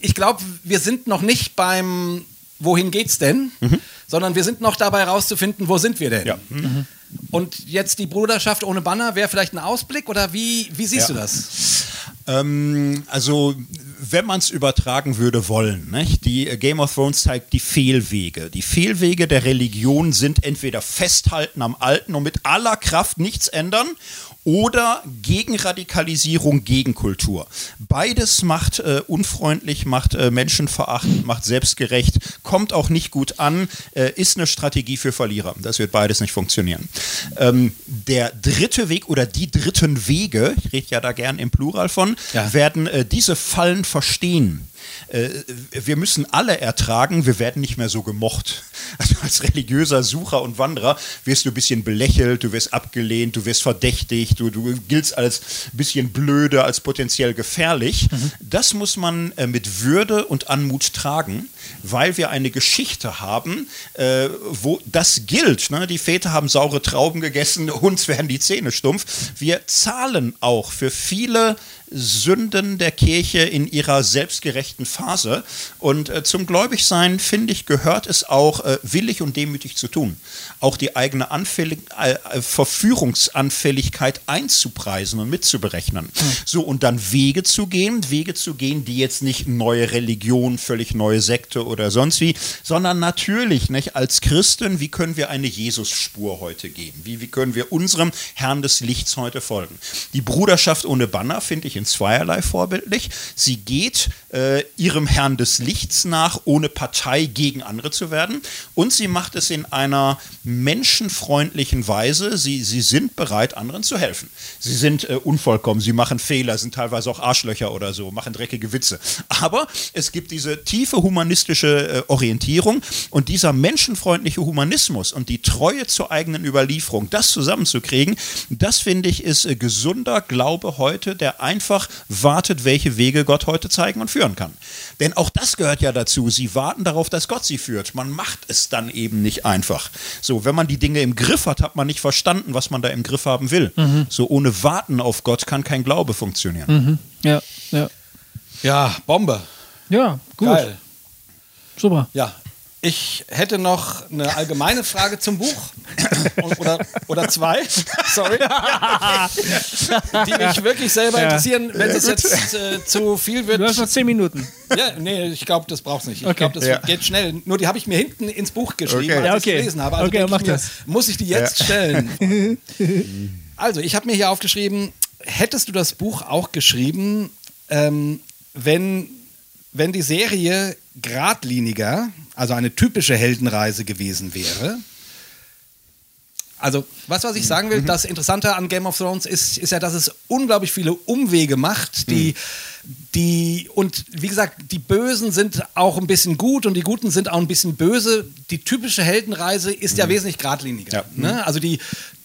ich glaube, wir sind noch nicht beim Wohin geht's denn, mhm. Sondern wir sind noch dabei herauszufinden, wo sind wir denn. Ja. Mhm. Und jetzt die Bruderschaft ohne Banner wäre vielleicht ein Ausblick oder wie, wie siehst ja. du das? Ähm, also wenn man es übertragen würde wollen, nicht? die äh, Game of Thrones zeigt die Fehlwege. Die Fehlwege der Religion sind entweder festhalten am Alten und mit aller Kraft nichts ändern oder Gegenradikalisierung, Gegenkultur. Beides macht äh, unfreundlich, macht äh, menschenverachtend, macht selbstgerecht, kommt auch nicht gut an, äh, ist eine Strategie für Verlierer. Das wird beides nicht funktionieren. Ähm, der dritte Weg oder die dritten Wege, ich rede ja da gern im Plural von, ja. werden äh, diese Fallen verstehen wir müssen alle ertragen, wir werden nicht mehr so gemocht. Also als religiöser Sucher und Wanderer wirst du ein bisschen belächelt, du wirst abgelehnt, du wirst verdächtigt, du, du giltst als ein bisschen blöde, als potenziell gefährlich. Mhm. Das muss man äh, mit Würde und Anmut tragen, weil wir eine Geschichte haben, äh, wo das gilt. Ne? Die Väter haben saure Trauben gegessen, uns werden die Zähne stumpf. Wir zahlen auch für viele Sünden der Kirche in ihrer selbstgerechten Phase. Und äh, zum Gläubigsein, finde ich, gehört es auch, äh, willig und demütig zu tun. Auch die eigene Anfällig äh, äh Verführungsanfälligkeit einzupreisen und mitzuberechnen. Mhm. So, und dann Wege zu gehen, Wege zu gehen, die jetzt nicht neue Religion, völlig neue Sekte oder sonst wie, sondern natürlich, nicht, als Christen, wie können wir eine Jesus-Spur heute gehen? Wie, wie können wir unserem Herrn des Lichts heute folgen? Die Bruderschaft ohne Banner finde ich in zweierlei vorbildlich. Sie geht äh, ihrem Herrn des Lichts nach, ohne Partei gegen andere zu werden. Und sie macht es in einer menschenfreundlichen Weise. Sie, sie sind bereit, anderen zu helfen. Sie sind äh, unvollkommen, sie machen Fehler, sind teilweise auch Arschlöcher oder so, machen dreckige Witze. Aber es gibt diese tiefe humanistische äh, Orientierung und dieser menschenfreundliche Humanismus und die Treue zur eigenen Überlieferung, das zusammenzukriegen, das finde ich ist äh, gesunder Glaube heute, der einfach einfach wartet, welche Wege Gott heute zeigen und führen kann. Denn auch das gehört ja dazu. Sie warten darauf, dass Gott sie führt. Man macht es dann eben nicht einfach. So, wenn man die Dinge im Griff hat, hat man nicht verstanden, was man da im Griff haben will. Mhm. So, ohne Warten auf Gott kann kein Glaube funktionieren. Mhm. Ja, ja. Ja, Bombe. Ja, gut. Geil. Super. Ja, ich hätte noch eine allgemeine Frage zum Buch. Oder, oder zwei. Sorry. Die mich wirklich selber ja. interessieren, wenn es jetzt äh, zu viel wird. Du hast noch zehn Minuten. Ja, nee, ich glaube, das brauchst nicht. Ich okay. glaube, das ja. geht schnell. Nur die habe ich mir hinten ins Buch geschrieben, okay. als ich ja, okay. gelesen habe. Also okay, mach mir, das. Muss ich die jetzt stellen? also, ich habe mir hier aufgeschrieben, hättest du das Buch auch geschrieben, ähm, wenn, wenn die Serie geradliniger also eine typische Heldenreise gewesen wäre. Also, was, was ich sagen will, mhm. das Interessante an Game of Thrones ist, ist ja, dass es unglaublich viele Umwege macht, die, mhm. die, und wie gesagt, die Bösen sind auch ein bisschen gut und die Guten sind auch ein bisschen böse. Die typische Heldenreise ist mhm. ja wesentlich geradliniger. Ja. Ne? Also die,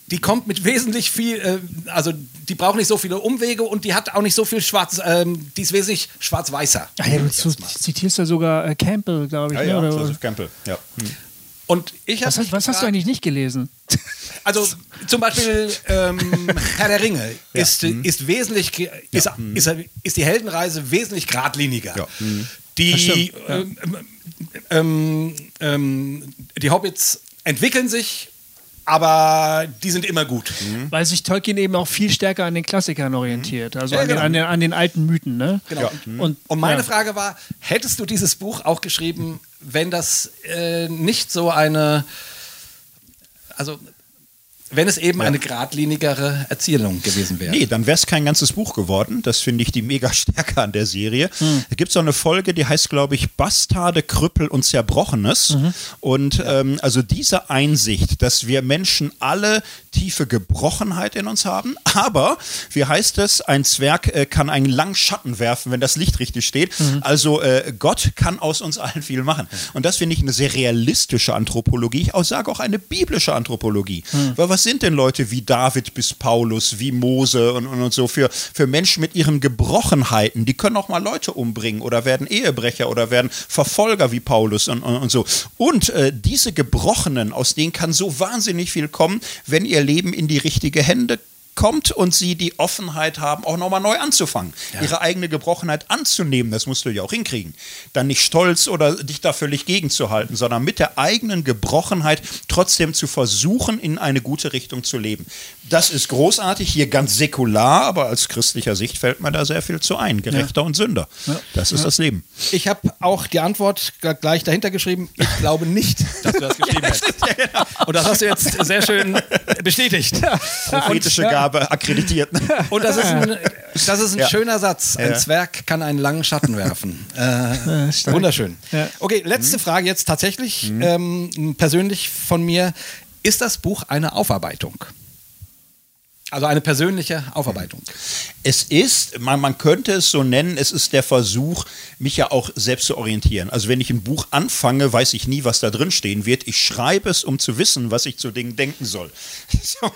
die kommt mit wesentlich viel, äh, also die braucht nicht so viele Umwege und die hat auch nicht so viel Schwarz, ähm, die ist wesentlich schwarz-weißer. Ah, ja, du zitierst ja sogar äh, Campbell, glaube ich. Ja, ne? ja, oder, Joseph Campbell, ja. Hm. Und ich was, hast, was hast du eigentlich nicht gelesen? Also zum Beispiel ähm, Herr der Ringe ja. ist, hm. ist wesentlich, ist, ja. ist, ist, die Heldenreise wesentlich geradliniger. Ja. Hm. Die, ähm, ähm, ähm, die Hobbits entwickeln sich aber die sind immer gut. Mhm. Weil sich Tolkien eben auch viel stärker an den Klassikern orientiert, also ja, an, genau. den, an, den, an, den, alten Mythen. Ne? Genau. Ja. Und, und, meine ja. Frage war, hättest du dieses Buch auch geschrieben, wenn das äh, nicht so eine, also wenn es eben eine geradlinigere Erzählung gewesen wäre. Nee, dann wäre es kein ganzes Buch geworden. Das finde ich die mega Stärke an der Serie. Hm. Da gibt es auch eine Folge, die heißt, glaube ich, Bastarde, Krüppel und Zerbrochenes. Mhm. Und ähm, also diese Einsicht, dass wir Menschen alle tiefe Gebrochenheit in uns haben, aber, wie heißt es, ein Zwerg äh, kann einen langen Schatten werfen, wenn das Licht richtig steht. Mhm. Also äh, Gott kann aus uns allen viel machen. Und das finde ich eine sehr realistische Anthropologie. Ich auch sage auch eine biblische Anthropologie. Mhm. Weil was sind denn Leute wie David bis Paulus, wie Mose und, und, und so für, für Menschen mit ihren Gebrochenheiten? Die können auch mal Leute umbringen oder werden Ehebrecher oder werden Verfolger wie Paulus und, und, und so. Und äh, diese Gebrochenen, aus denen kann so wahnsinnig viel kommen, wenn ihr Leben in die richtige Hände kommt und sie die Offenheit haben, auch nochmal neu anzufangen. Ihre eigene Gebrochenheit anzunehmen, das musst du ja auch hinkriegen. Dann nicht stolz oder dich da völlig gegenzuhalten, sondern mit der eigenen Gebrochenheit trotzdem zu versuchen, in eine gute Richtung zu leben. Das ist großartig, hier ganz säkular, aber als christlicher Sicht fällt mir da sehr viel zu ein. Gerechter und Sünder. Das ist das Leben. Ich habe auch die Antwort gleich dahinter geschrieben. Ich glaube nicht, dass du das geschrieben hast. Und das hast du jetzt sehr schön bestätigt. Prophetische Gabe akkreditiert. Und das ist ein, das ist ein Ja. schöner Satz. Ein Ja. Zwerg kann einen langen Schatten werfen. Äh, wunderschön. Okay, letzte Frage jetzt tatsächlich ähm, persönlich von mir. Ist das Buch eine Aufarbeitung? Also eine persönliche Aufarbeitung. Es ist, man, man könnte es so nennen, es ist der Versuch, mich ja auch selbst zu orientieren. Also wenn ich ein Buch anfange, weiß ich nie, was da drin stehen wird. Ich schreibe es, um zu wissen, was ich zu Dingen denken soll. So.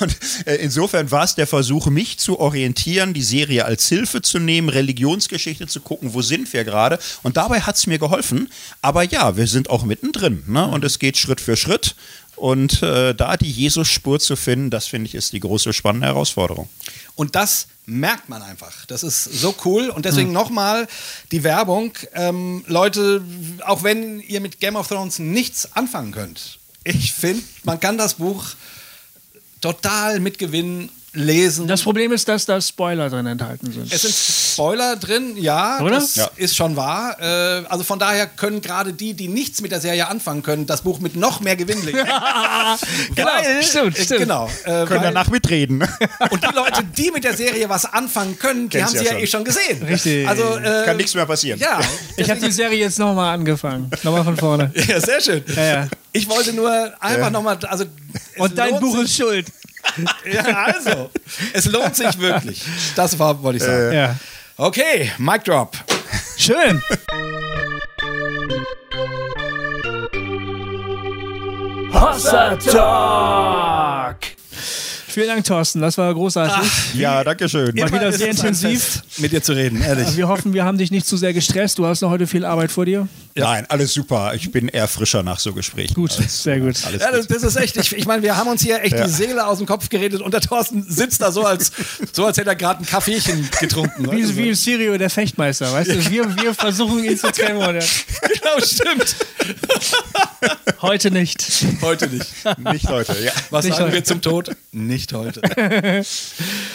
Und äh, insofern war es der Versuch, mich zu orientieren, die Serie als Hilfe zu nehmen, Religionsgeschichte zu gucken, wo sind wir gerade. Und dabei hat es mir geholfen. Aber ja, wir sind auch mittendrin. Ne? Und es geht Schritt für Schritt. Und äh, da die Jesus-Spur zu finden, das finde ich ist die große spannende Herausforderung. Und das merkt man einfach. Das ist so cool. Und deswegen nochmal die Werbung. Ähm, Leute, auch wenn ihr mit Game of Thrones nichts anfangen könnt, ich finde, man kann das Buch total mit Gewinn lesen. Das Problem ist, dass da Spoiler drin enthalten sind. es sind Spoiler drin, ja, Oder? das Ja. ist schon wahr. Äh, also von daher können gerade die, die nichts mit der Serie anfangen können, das Buch mit noch mehr Gewinn lesen. Genau, stimmt, äh, stimmt. Genau. Äh, Können weil- danach mitreden. und die Leute, die mit der Serie was anfangen können, die Kennst haben sie ja schon. eh schon gesehen. Richtig. Also, äh, Kann nichts mehr passieren. Ja, Ich habe die Serie jetzt nochmal angefangen. Nochmal von vorne. ja, sehr schön. Ja, ja. Ich wollte nur einfach Ja. nochmal, also Und dein Buch sich, ist schuld. ja, also, es lohnt sich wirklich. Das war, wollte ich sagen. Ja. Okay, Mic Drop. Schön. Hossa Talk. Vielen Dank, Thorsten. Das war großartig. Ja, danke schön. Mal wieder sehr intensiv. Mit dir zu reden, ehrlich. Wir hoffen, wir haben dich nicht zu sehr gestresst. Du hast noch heute viel Arbeit vor dir. Nein, alles super. Ich bin eher frischer nach so Gesprächen. Gut, sehr gut. Alles Ja, das, das ist echt, ich, ich meine, wir haben uns hier echt Ja. die Seele aus dem Kopf geredet und der Thorsten sitzt da so, als, so als hätte er gerade ein Kaffeechen getrunken. weißt du, Wie, wie Sirio, der Fechtmeister, weißt du? Wir, wir versuchen ihn zu trennen. oder? Genau, stimmt. Heute nicht. Heute nicht. Nicht heute. Ja. Was Nicht sagen heute. wir zum Tod? Nicht heute.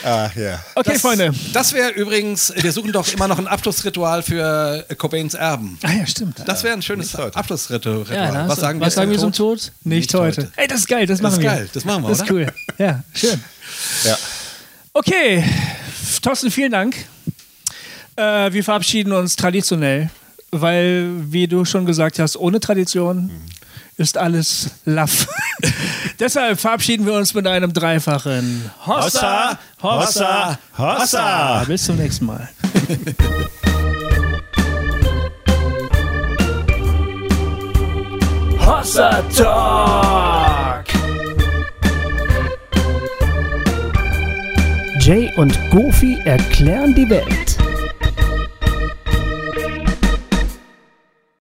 Ah, ja. Okay, Das, Freunde. Das wäre übrigens, wir suchen doch immer noch ein Abschlussritual für Cobains Erben. Ah ja, stimmt. Das wäre ein schönes. Abschlussritual. Ja, was sagen was wir, sagen wir zum Tod? Nicht, Nicht heute. heute. Ey, das ist geil, das Das machen ist wir. geil, das machen wir, Das ist oder? cool. Ja, schön. Ja. Okay, Thorsten, vielen Dank. Äh, wir verabschieden uns traditionell, weil, wie du schon gesagt hast, ohne Tradition ist alles laff. Deshalb verabschieden wir uns mit einem dreifachen Hossa, Hossa, Hossa. Bis zum nächsten Mal. Hossa Talk. Jay und Goofy erklären die Welt.